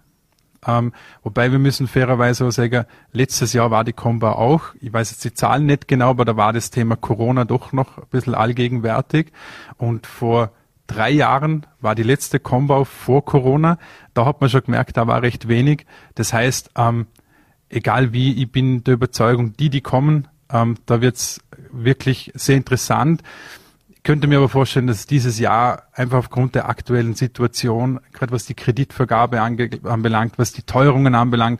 Speaker 4: Ähm, wobei wir müssen fairerweise auch sagen, letztes Jahr war die Combo auch, ich weiß jetzt die Zahlen nicht genau, aber da war das Thema Corona doch noch ein bisschen allgegenwärtig. Und vor drei Jahren war die letzte Combo vor Corona. Da hat man schon gemerkt, da war recht wenig. Das heißt, ähm, egal wie, ich bin der Überzeugung, die, die kommen, ähm, da wird's wirklich sehr interessant. Ich könnte mir aber vorstellen, dass dieses Jahr einfach aufgrund der aktuellen Situation, gerade was die Kreditvergabe anbelangt, was die Teuerungen anbelangt,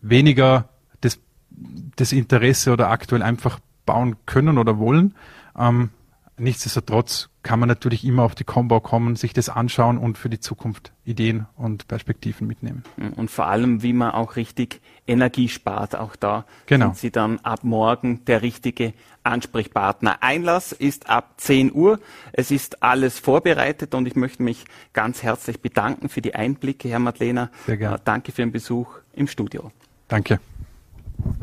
Speaker 4: weniger das, das Interesse oder aktuell einfach bauen können oder wollen. Ähm, nichtsdestotrotz kann man natürlich immer auf die Combo kommen, sich das anschauen und für die Zukunft Ideen und Perspektiven mitnehmen.
Speaker 2: Und vor allem, wie man auch richtig Energie spart. Auch da
Speaker 4: genau.
Speaker 2: sind Sie dann ab morgen der richtige Ansprechpartner. Einlass ist ab 10 Uhr. Es ist alles vorbereitet und ich möchte mich ganz herzlich bedanken für die Einblicke, Herr Madlener.
Speaker 4: Sehr gerne. Äh,
Speaker 2: danke für den Besuch im Studio.
Speaker 4: Danke.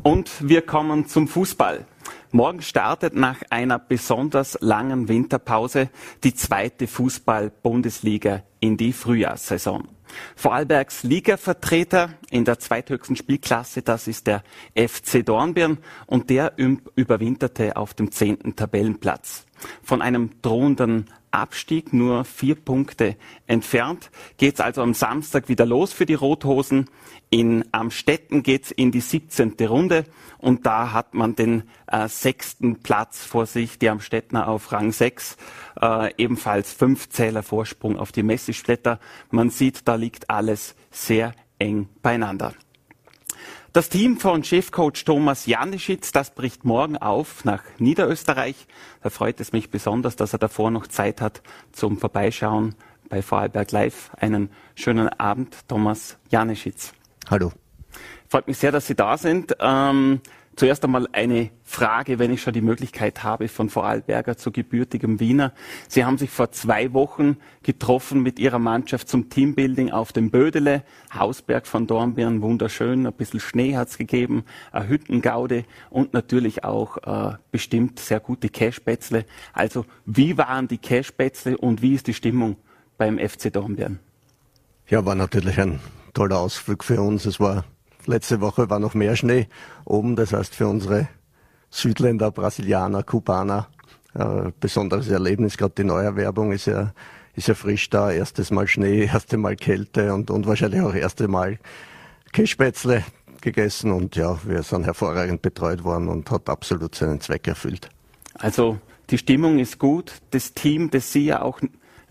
Speaker 2: Und wir kommen zum Fußball. Morgen startet nach einer besonders langen Winterpause die zweite Fußball-Bundesliga in die Frühjahrssaison. Vorarlbergs Ligavertreter in der zweithöchsten Spielklasse, das ist der FC Dornbirn und der überwinterte auf dem zehnten Tabellenplatz. Von einem drohenden Abstieg nur vier Punkte entfernt. Geht es also am Samstag wieder los für die Rothosen. In Amstetten geht es in die 17. Runde und da hat man den äh, sechsten Platz vor sich, die Amstettner auf Rang 6, äh, ebenfalls fünf Zähler Vorsprung auf die Messistädter. Man sieht, da liegt alles sehr eng beieinander. Das Team von Chefcoach Thomas Janischitz, das bricht morgen auf nach Niederösterreich. Da freut es mich besonders, dass er davor noch Zeit hat zum Vorbeischauen bei Vorarlberg Live. Einen schönen Abend, Thomas Janischitz.
Speaker 5: Hallo.
Speaker 2: Freut mich sehr, dass Sie da sind. Ähm, Zuerst einmal eine Frage, wenn ich schon die Möglichkeit habe, von Vorarlberger zu gebürtigem Wiener. Sie haben sich vor zwei Wochen getroffen mit Ihrer Mannschaft zum Teambuilding auf dem Bödele. Hausberg von Dornbirn, wunderschön. Ein bisschen Schnee hat's gegeben, eine Hüttengaude und natürlich auch äh, bestimmt sehr gute Cashbätzle. Also, wie waren die Cashbätzle und wie ist die Stimmung beim FC Dornbirn?
Speaker 5: Ja, war natürlich ein toller Ausflug für uns. Es war Letzte Woche war noch mehr Schnee oben, das heißt für unsere Südländer, Brasilianer, Kubaner äh, besonderes Erlebnis. Gerade die Neuerwerbung ist ja, ist ja frisch da. Erstes Mal Schnee, [laughs] erste Mal Kälte und, und wahrscheinlich auch erste Mal Käsespätzle gegessen und ja, wir sind hervorragend betreut worden und hat absolut seinen Zweck erfüllt.
Speaker 2: Also die Stimmung ist gut. Das Team, das Sie ja auch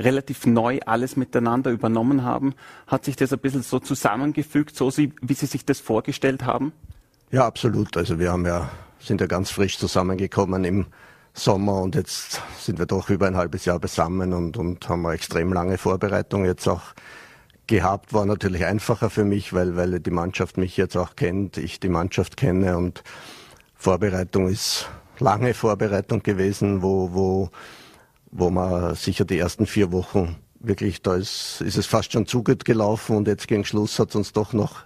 Speaker 2: relativ neu alles miteinander übernommen haben. Hat sich das ein bisschen so zusammengefügt, so wie Sie sich das vorgestellt haben?
Speaker 5: Ja, absolut. Also wir haben ja, sind ja ganz frisch zusammengekommen im Sommer und jetzt sind wir doch über ein halbes Jahr beisammen und, und haben eine extrem lange Vorbereitung jetzt auch gehabt. War natürlich einfacher für mich, weil, weil die Mannschaft mich jetzt auch kennt, ich die Mannschaft kenne und Vorbereitung ist lange Vorbereitung gewesen, wo, wo wo man sicher die ersten vier Wochen wirklich, da ist, ist es fast schon zu gut gelaufen und jetzt gegen Schluss hat es uns doch noch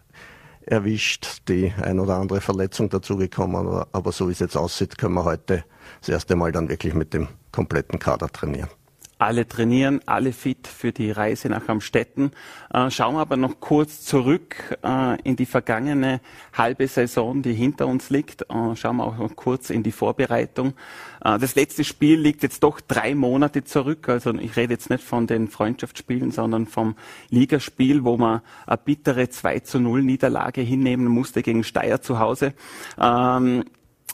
Speaker 5: erwischt, die ein oder andere Verletzung dazugekommen, aber, aber so wie es jetzt aussieht, können wir heute das erste Mal dann wirklich mit dem kompletten Kader trainieren
Speaker 2: alle trainieren, alle fit für die Reise nach Amstetten. Äh, schauen wir aber noch kurz zurück äh, in die vergangene halbe Saison, die hinter uns liegt. Äh, schauen wir auch noch kurz in die Vorbereitung. Äh, das letzte Spiel liegt jetzt doch drei Monate zurück. Also ich rede jetzt nicht von den Freundschaftsspielen, sondern vom Ligaspiel, wo man eine bittere 2 zu 0 Niederlage hinnehmen musste gegen Steyr zu Hause. Ähm,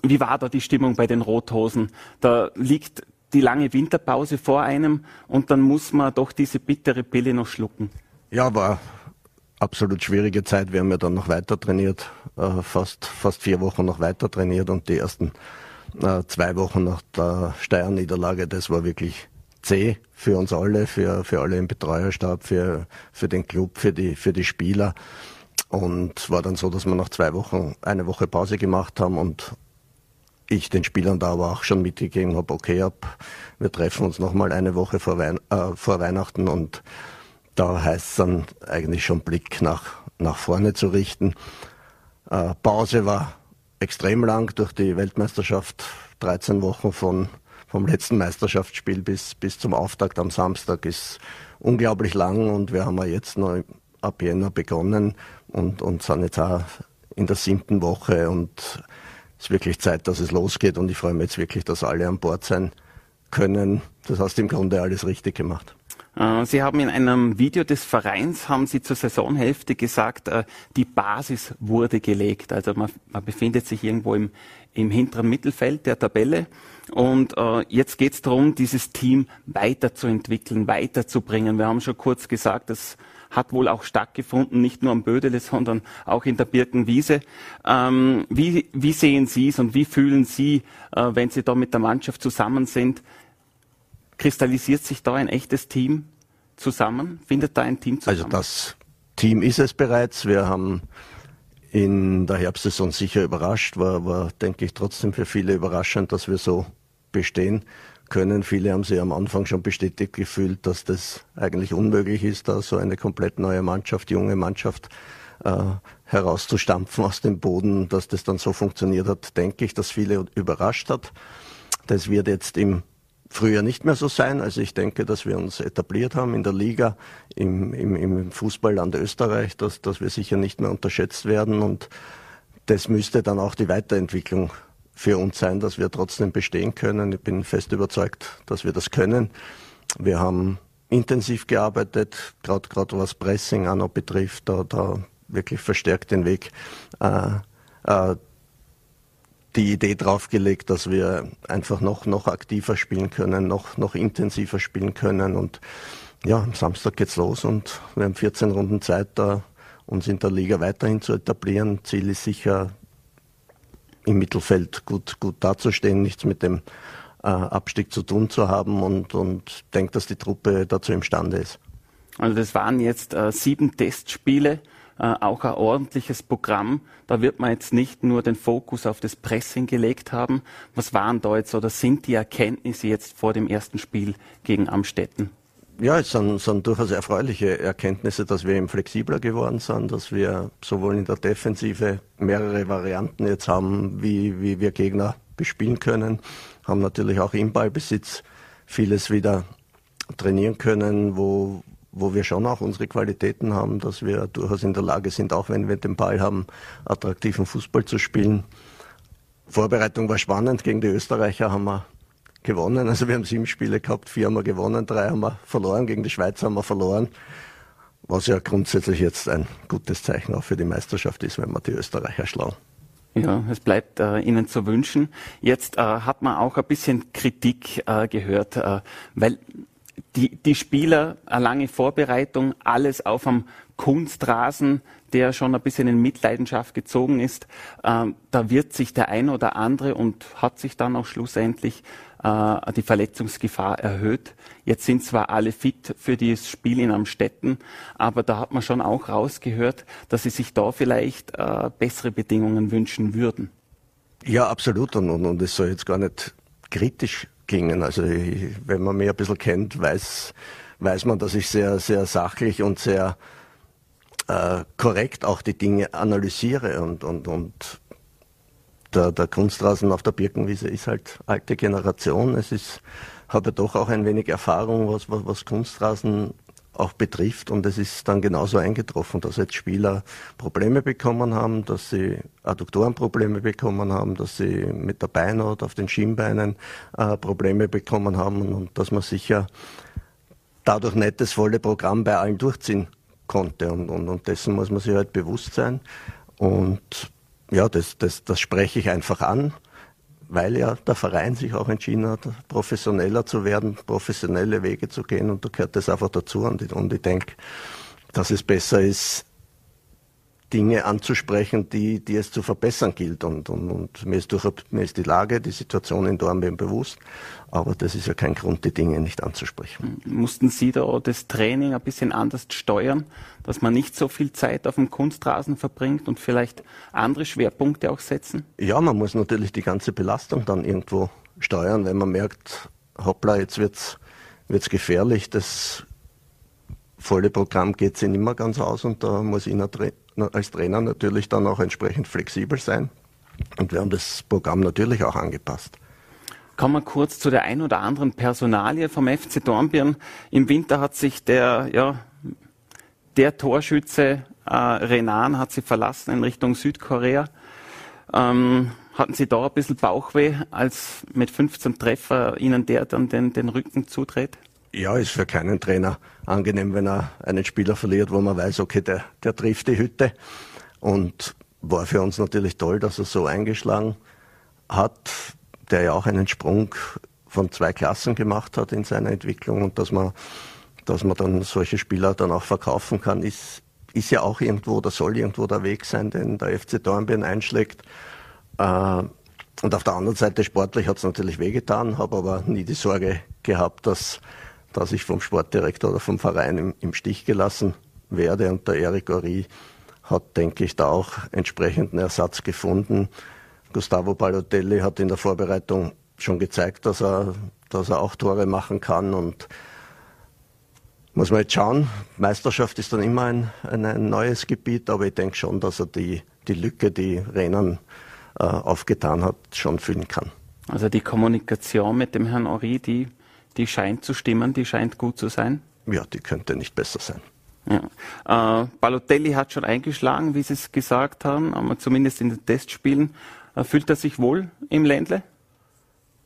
Speaker 2: wie war da die Stimmung bei den Rothosen? Da liegt die lange Winterpause vor einem und dann muss man doch diese bittere Pille noch schlucken.
Speaker 5: Ja, war absolut schwierige Zeit. Wir haben ja dann noch weiter trainiert, äh, fast, fast vier Wochen noch weiter trainiert und die ersten zwei Wochen nach der Steuerniederlage, das war wirklich zäh für uns alle, für, für alle im Betreuerstab, für, für den Club, für die, für die Spieler. Und war dann so, dass wir nach zwei Wochen eine Woche Pause gemacht haben und ich den Spielern da aber auch schon mitgegeben habe, okay, ab, wir treffen uns nochmal eine Woche vor, Wein äh, vor Weihnachten und da heißt es dann eigentlich schon Blick nach, nach vorne zu richten. Äh, Pause war extrem lang durch die Weltmeisterschaft, 13 Wochen von, vom letzten Meisterschaftsspiel bis, bis zum Auftakt am Samstag ist unglaublich lang und wir haben ja jetzt noch ab Jänner begonnen und, und sind jetzt auch in der siebten Woche und es ist wirklich Zeit, dass es losgeht und ich freue mich jetzt wirklich, dass alle an Bord sein können. Das hast du im Grunde alles richtig gemacht.
Speaker 2: Äh, Sie haben in einem Video des Vereins, haben Sie zur Saisonhälfte gesagt, äh, die Basis wurde gelegt. Also man, man befindet sich irgendwo im, im hinteren Mittelfeld der Tabelle. Und äh, jetzt geht es darum, dieses Team weiterzuentwickeln, weiterzubringen. Wir haben schon kurz gesagt, das hat wohl auch stattgefunden, nicht nur am Bödele, sondern auch in der Birkenwiese. Ähm, wie, wie sehen Sie es und wie fühlen Sie, wenn Sie da mit der Mannschaft zusammen sind? Kristallisiert sich da ein echtes Team zusammen? Findet da ein Team
Speaker 5: zusammen? Also das Team ist es bereits. Wir haben in der Herbstsaison sicher überrascht. War, war denke ich, trotzdem für viele überraschend, dass wir so bestehen können. Viele haben sich am Anfang schon bestätigt gefühlt, dass das eigentlich unmöglich ist, da so eine komplett neue Mannschaft, junge Mannschaft äh, herauszustampfen aus dem Boden. Dass das dann so funktioniert hat, denke ich, dass viele überrascht hat. Das wird jetzt im Früher nicht mehr so sein. Also ich denke, dass wir uns etabliert haben in der Liga, im, im, im Fußballland Österreich, dass, dass wir sicher nicht mehr unterschätzt werden. Und das müsste dann auch die Weiterentwicklung für uns sein, dass wir trotzdem bestehen können. Ich bin fest überzeugt, dass wir das können. Wir haben intensiv gearbeitet, gerade was Pressing auch noch betrifft, da, da wirklich verstärkt den Weg äh, äh, die Idee draufgelegt, dass wir einfach noch, noch aktiver spielen können, noch, noch intensiver spielen können. Und ja, am Samstag geht's los und wir haben 14 Runden Zeit, da uns in der Liga weiterhin zu etablieren. Ziel ist sicher, im Mittelfeld gut, gut dazustehen, nichts mit dem äh, Abstieg zu tun zu haben und, und denke, dass die Truppe dazu imstande ist.
Speaker 2: Also das waren jetzt äh, sieben Testspiele auch ein ordentliches Programm. Da wird man jetzt nicht nur den Fokus auf das Pressing gelegt haben. Was waren da jetzt oder sind die Erkenntnisse jetzt vor dem ersten Spiel gegen Amstetten?
Speaker 5: Ja, es sind, sind durchaus erfreuliche Erkenntnisse, dass wir eben flexibler geworden sind, dass wir sowohl in der Defensive mehrere Varianten jetzt haben, wie, wie wir Gegner bespielen können, haben natürlich auch im Ballbesitz vieles wieder trainieren können, wo, wo wir schon auch unsere Qualitäten haben, dass wir durchaus in der Lage sind, auch wenn wir den Ball haben, attraktiven Fußball zu spielen. Vorbereitung war spannend. Gegen die Österreicher haben wir gewonnen. Also wir haben sieben Spiele gehabt, vier haben wir gewonnen, drei haben wir verloren. Gegen die Schweiz haben wir verloren. Was ja grundsätzlich jetzt ein gutes Zeichen auch für die Meisterschaft ist, wenn wir die Österreicher schlagen.
Speaker 2: Ja, es bleibt äh, Ihnen zu wünschen. Jetzt äh, hat man auch ein bisschen Kritik äh, gehört, äh, weil die, die Spieler, eine lange Vorbereitung, alles auf einem Kunstrasen, der schon ein bisschen in Mitleidenschaft gezogen ist. Ähm, da wird sich der eine oder andere und hat sich dann auch schlussendlich äh, die Verletzungsgefahr erhöht. Jetzt sind zwar alle fit für dieses Spiel in Amstetten, aber da hat man schon auch rausgehört, dass sie sich da vielleicht äh, bessere Bedingungen wünschen würden.
Speaker 5: Ja, absolut. Und, und, und es soll jetzt gar nicht kritisch gingen. Also ich, wenn man mich ein bisschen kennt, weiß, weiß man, dass ich sehr, sehr sachlich und sehr äh, korrekt auch die Dinge analysiere und, und, und der, der Kunstrasen auf der Birkenwiese ist halt alte Generation. Es ist, habe doch auch ein wenig Erfahrung, was, was, was Kunstrasen auch betrifft. Und es ist dann genauso eingetroffen, dass jetzt Spieler Probleme bekommen haben, dass sie Adduktorenprobleme bekommen haben, dass sie mit der Beinhaut auf den Schienbeinen äh, Probleme bekommen haben und dass man sicher dadurch nicht das volle Programm bei allen durchziehen konnte. Und, und, und dessen muss man sich halt bewusst sein. Und ja, das, das, das spreche ich einfach an weil ja der Verein sich auch entschieden hat, professioneller zu werden, professionelle Wege zu gehen und da gehört das einfach dazu. Und ich, und ich denke, dass es besser ist, Dinge anzusprechen, die, die es zu verbessern gilt. Und, und, und mir, ist durch, mir ist die Lage, die Situation in Dornbirn bewusst, aber das ist ja kein Grund, die Dinge nicht anzusprechen.
Speaker 2: Mussten Sie da das Training ein bisschen anders steuern, dass man nicht so viel Zeit auf dem Kunstrasen verbringt und vielleicht andere Schwerpunkte auch setzen?
Speaker 5: Ja, man muss natürlich die ganze Belastung dann irgendwo steuern, wenn man merkt, hoppla, jetzt wird's wird's gefährlich, das volle Programm geht es nicht mehr ganz aus und da muss ich als Trainer natürlich dann auch entsprechend flexibel sein. Und wir haben das Programm natürlich auch angepasst.
Speaker 2: Kommen wir kurz zu der ein oder anderen Personalie vom FC Dornbirn. Im Winter hat sich der, ja, der Torschütze äh, Renan hat sie verlassen in Richtung Südkorea. Ähm, hatten Sie da ein bisschen Bauchweh, als mit 15 Treffer Ihnen der dann den, den Rücken zudreht?
Speaker 5: Ja, ist für keinen Trainer angenehm, wenn er einen Spieler verliert, wo man weiß, okay, der, der trifft die Hütte. Und war für uns natürlich toll, dass er so eingeschlagen hat, der ja auch einen Sprung von zwei Klassen gemacht hat in seiner Entwicklung und dass man, dass man dann solche Spieler dann auch verkaufen kann, ist, ist ja auch irgendwo oder soll irgendwo der Weg sein, den der FC Dornbirn einschlägt. Äh, und auf der anderen Seite sportlich hat es natürlich wehgetan, habe aber nie die Sorge gehabt, dass, dass ich vom Sportdirektor oder vom Verein im, im Stich gelassen werde. Und der Eric Ori hat, denke ich, da auch entsprechenden Ersatz gefunden. Gustavo Balotelli hat in der Vorbereitung schon gezeigt, dass er, dass er auch Tore machen kann und muss man jetzt schauen. Meisterschaft ist dann immer ein, ein, ein neues Gebiet, aber ich denke schon, dass er die, die Lücke, die Rennen äh, aufgetan hat, schon füllen kann.
Speaker 2: Also die Kommunikation mit dem Herrn Ori, die, die scheint zu stimmen, die scheint gut zu sein?
Speaker 5: Ja, die könnte nicht besser sein.
Speaker 2: Ja. Äh, Balotelli hat schon eingeschlagen, wie Sie es gesagt haben, aber zumindest in den Testspielen. Äh, fühlt er sich wohl im Ländle?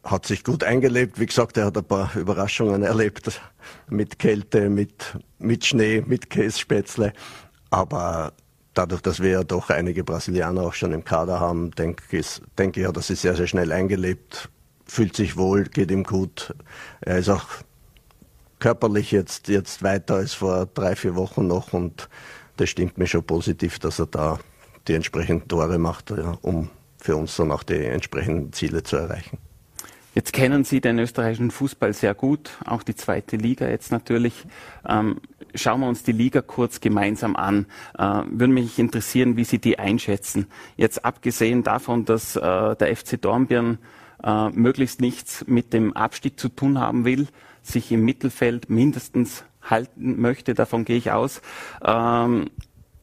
Speaker 5: Hat sich gut eingelebt. Wie gesagt, er hat ein paar Überraschungen erlebt mit Kälte, mit, mit Schnee, mit Kässpätzle. Aber dadurch, dass wir ja doch einige Brasilianer auch schon im Kader haben, denke ich, denke ich, hat er sich sehr, sehr schnell eingelebt, fühlt sich wohl, geht ihm gut. Er ist auch körperlich jetzt, jetzt weiter als vor drei, vier Wochen noch und das stimmt mir schon positiv, dass er da die entsprechenden Tore macht, um für uns dann auch die entsprechenden Ziele zu erreichen.
Speaker 2: Jetzt kennen Sie den österreichischen Fußball sehr gut, auch die zweite Liga jetzt natürlich. Ähm, schauen wir uns die Liga kurz gemeinsam an. Äh, würde mich interessieren, wie Sie die einschätzen. Jetzt abgesehen davon, dass äh, der FC Dornbirn äh, möglichst nichts mit dem Abstieg zu tun haben will, sich im Mittelfeld mindestens halten möchte, davon gehe ich aus. Ähm,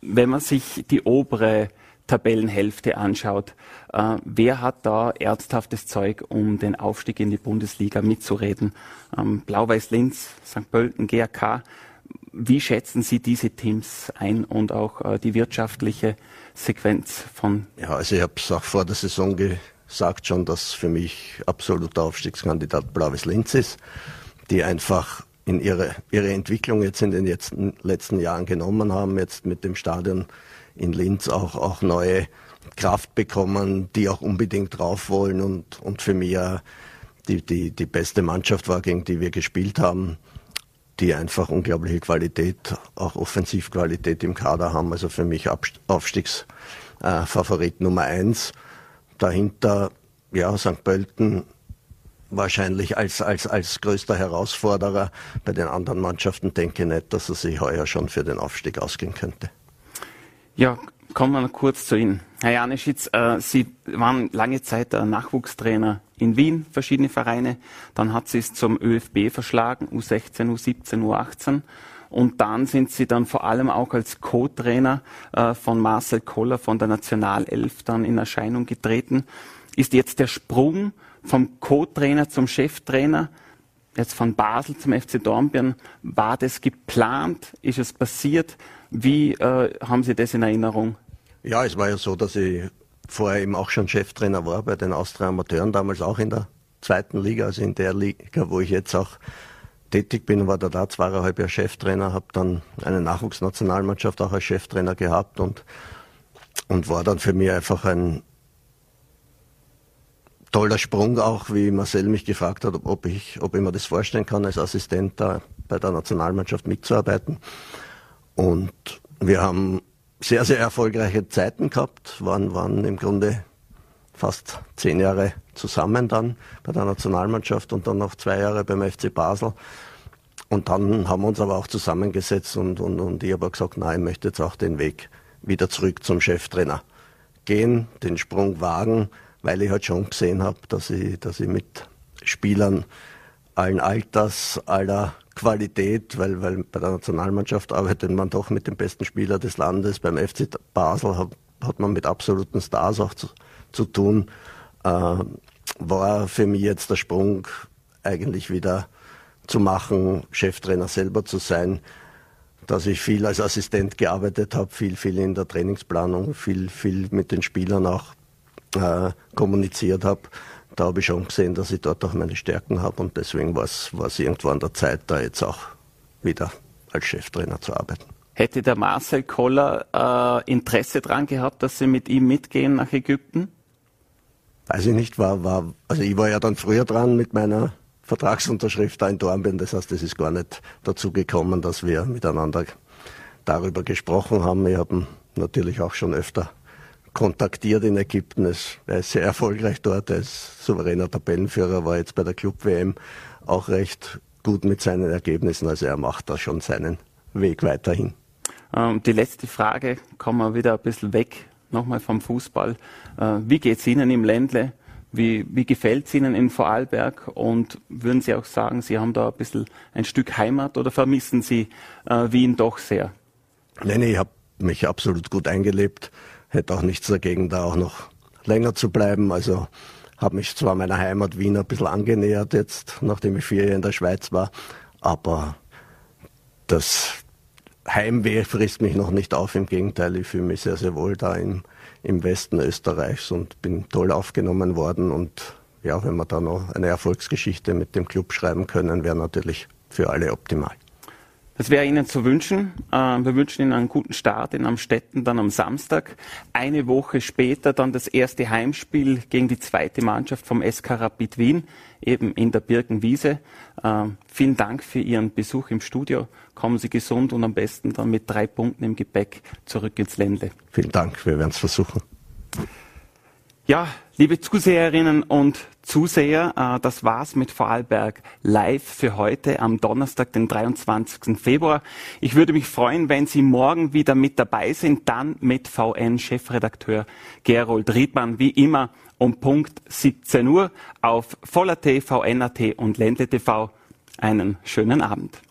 Speaker 2: wenn man sich die obere Tabellenhälfte anschaut, äh, wer hat da ernsthaftes Zeug, um den Aufstieg in die Bundesliga mitzureden? Ähm, Blau-Weiß Linz, St. Pölten, GAK. Wie schätzen Sie diese Teams ein und auch äh, die wirtschaftliche Sequenz von?
Speaker 5: Ja, also ich habe es auch vor der Saison gesagt schon, dass für mich absoluter Aufstiegskandidat Blau-Weiß Linz ist, die einfach in ihre, ihre Entwicklung jetzt in den letzten, letzten Jahren genommen haben, jetzt mit dem Stadion in Linz auch, auch neue Kraft bekommen, die auch unbedingt drauf wollen und, und für mich die, die, die beste Mannschaft war, gegen die wir gespielt haben, die einfach unglaubliche Qualität, auch Offensivqualität im Kader haben. Also für mich Aufstiegsfavorit äh, Nummer eins. Dahinter, ja, St. Pölten wahrscheinlich als, als, als größter Herausforderer. Bei den anderen Mannschaften denke ich nicht, dass er sich heuer schon für den Aufstieg ausgehen könnte.
Speaker 2: Ja, kommen wir noch kurz zu Ihnen. Herr Janeschitz, äh, Sie waren lange Zeit der Nachwuchstrainer in Wien, verschiedene Vereine. Dann hat Sie es zum ÖFB verschlagen, U16, U17, U18. Und dann sind Sie dann vor allem auch als Co-Trainer äh, von Marcel Koller von der Nationalelf dann in Erscheinung getreten. Ist jetzt der Sprung vom Co-Trainer zum Cheftrainer jetzt von Basel zum FC Dornbirn, war das geplant? Ist es passiert? Wie äh, haben Sie das in Erinnerung?
Speaker 5: Ja, es war ja so, dass ich vorher eben auch schon Cheftrainer war bei den Austria Amateuren, damals auch in der zweiten Liga, also in der Liga, wo ich jetzt auch tätig bin, war da da zweieinhalb Jahre Cheftrainer, habe dann eine Nachwuchsnationalmannschaft auch als Cheftrainer gehabt und, und war dann für mich einfach ein, toller Sprung auch, wie Marcel mich gefragt hat, ob ich, ob ich mir das vorstellen kann, als Assistent da bei der Nationalmannschaft mitzuarbeiten. Und wir haben sehr, sehr erfolgreiche Zeiten gehabt, waren, waren im Grunde fast zehn Jahre zusammen dann bei der Nationalmannschaft und dann noch zwei Jahre beim FC Basel. Und dann haben wir uns aber auch zusammengesetzt und, und, und ich habe gesagt, nein, ich möchte jetzt auch den Weg wieder zurück zum Cheftrainer gehen, den Sprung wagen, weil ich halt schon gesehen habe, dass ich, dass ich mit Spielern allen Alters, aller Qualität, weil, weil bei der Nationalmannschaft arbeitet man doch mit dem besten Spieler des Landes. Beim FC Basel hat, hat man mit absoluten Stars auch zu, zu tun. Äh, war für mich jetzt der Sprung eigentlich wieder zu machen, Cheftrainer selber zu sein, dass ich viel als Assistent gearbeitet habe, viel, viel in der Trainingsplanung, viel, viel mit den Spielern auch äh, kommuniziert habe. Da habe ich schon gesehen, dass ich dort auch meine Stärken habe und deswegen war es irgendwo an der Zeit, da jetzt auch wieder als Cheftrainer zu arbeiten.
Speaker 2: Hätte der Marcel Koller äh, Interesse daran gehabt, dass Sie mit ihm mitgehen nach Ägypten?
Speaker 5: Weiß ich nicht, war, war, also ich war ja dann früher dran mit meiner Vertragsunterschrift da in Dornbirn. Das heißt, es ist gar nicht dazu gekommen, dass wir miteinander darüber gesprochen haben. Ich habe ihn natürlich auch schon öfter kontaktiert in Ägypten. Er ist sehr erfolgreich dort. Er ist souveräner Tabellenführer, war jetzt bei der Club-WM auch recht gut mit seinen Ergebnissen. Also er macht da schon seinen Weg weiterhin.
Speaker 2: Ähm, die letzte Frage, kommen wir wieder ein bisschen weg, nochmal vom Fußball. Äh, wie geht es Ihnen im Ländle? Wie, wie gefällt es Ihnen in Vorarlberg? Und würden Sie auch sagen, Sie haben da ein bisschen ein Stück Heimat oder vermissen Sie äh, Wien doch sehr?
Speaker 5: Nein, ich habe mich absolut gut eingelebt. Hätte auch nichts dagegen, da auch noch länger zu bleiben. Also habe mich zwar meiner Heimat Wien ein bisschen angenähert jetzt, nachdem ich vier Jahre in der Schweiz war, aber das Heimweh frisst mich noch nicht auf. Im Gegenteil, ich fühle mich sehr, sehr wohl da im, im Westen Österreichs und bin toll aufgenommen worden. Und ja, wenn wir da noch eine Erfolgsgeschichte mit dem Club schreiben können, wäre natürlich für alle optimal.
Speaker 2: Das wäre Ihnen zu wünschen. Äh, wir wünschen Ihnen einen guten Start in Amstetten dann am Samstag. Eine Woche später dann das erste Heimspiel gegen die zweite Mannschaft vom SK Rapid Wien, eben in der Birkenwiese. Äh, vielen Dank für Ihren Besuch im Studio. Kommen Sie gesund und am besten dann mit drei Punkten im Gepäck zurück ins Ländle.
Speaker 5: Vielen Dank, wir werden es versuchen.
Speaker 2: Ja, liebe Zuseherinnen und Zuseher, äh, das war's mit Vorarlberg live für heute am Donnerstag, den 23. Februar. Ich würde mich freuen, wenn Sie morgen wieder mit dabei sind, dann mit VN-Chefredakteur Gerold Riedmann, wie immer um Punkt 17 Uhr auf Voller.t, VN.at und Ländle TV. Einen schönen Abend.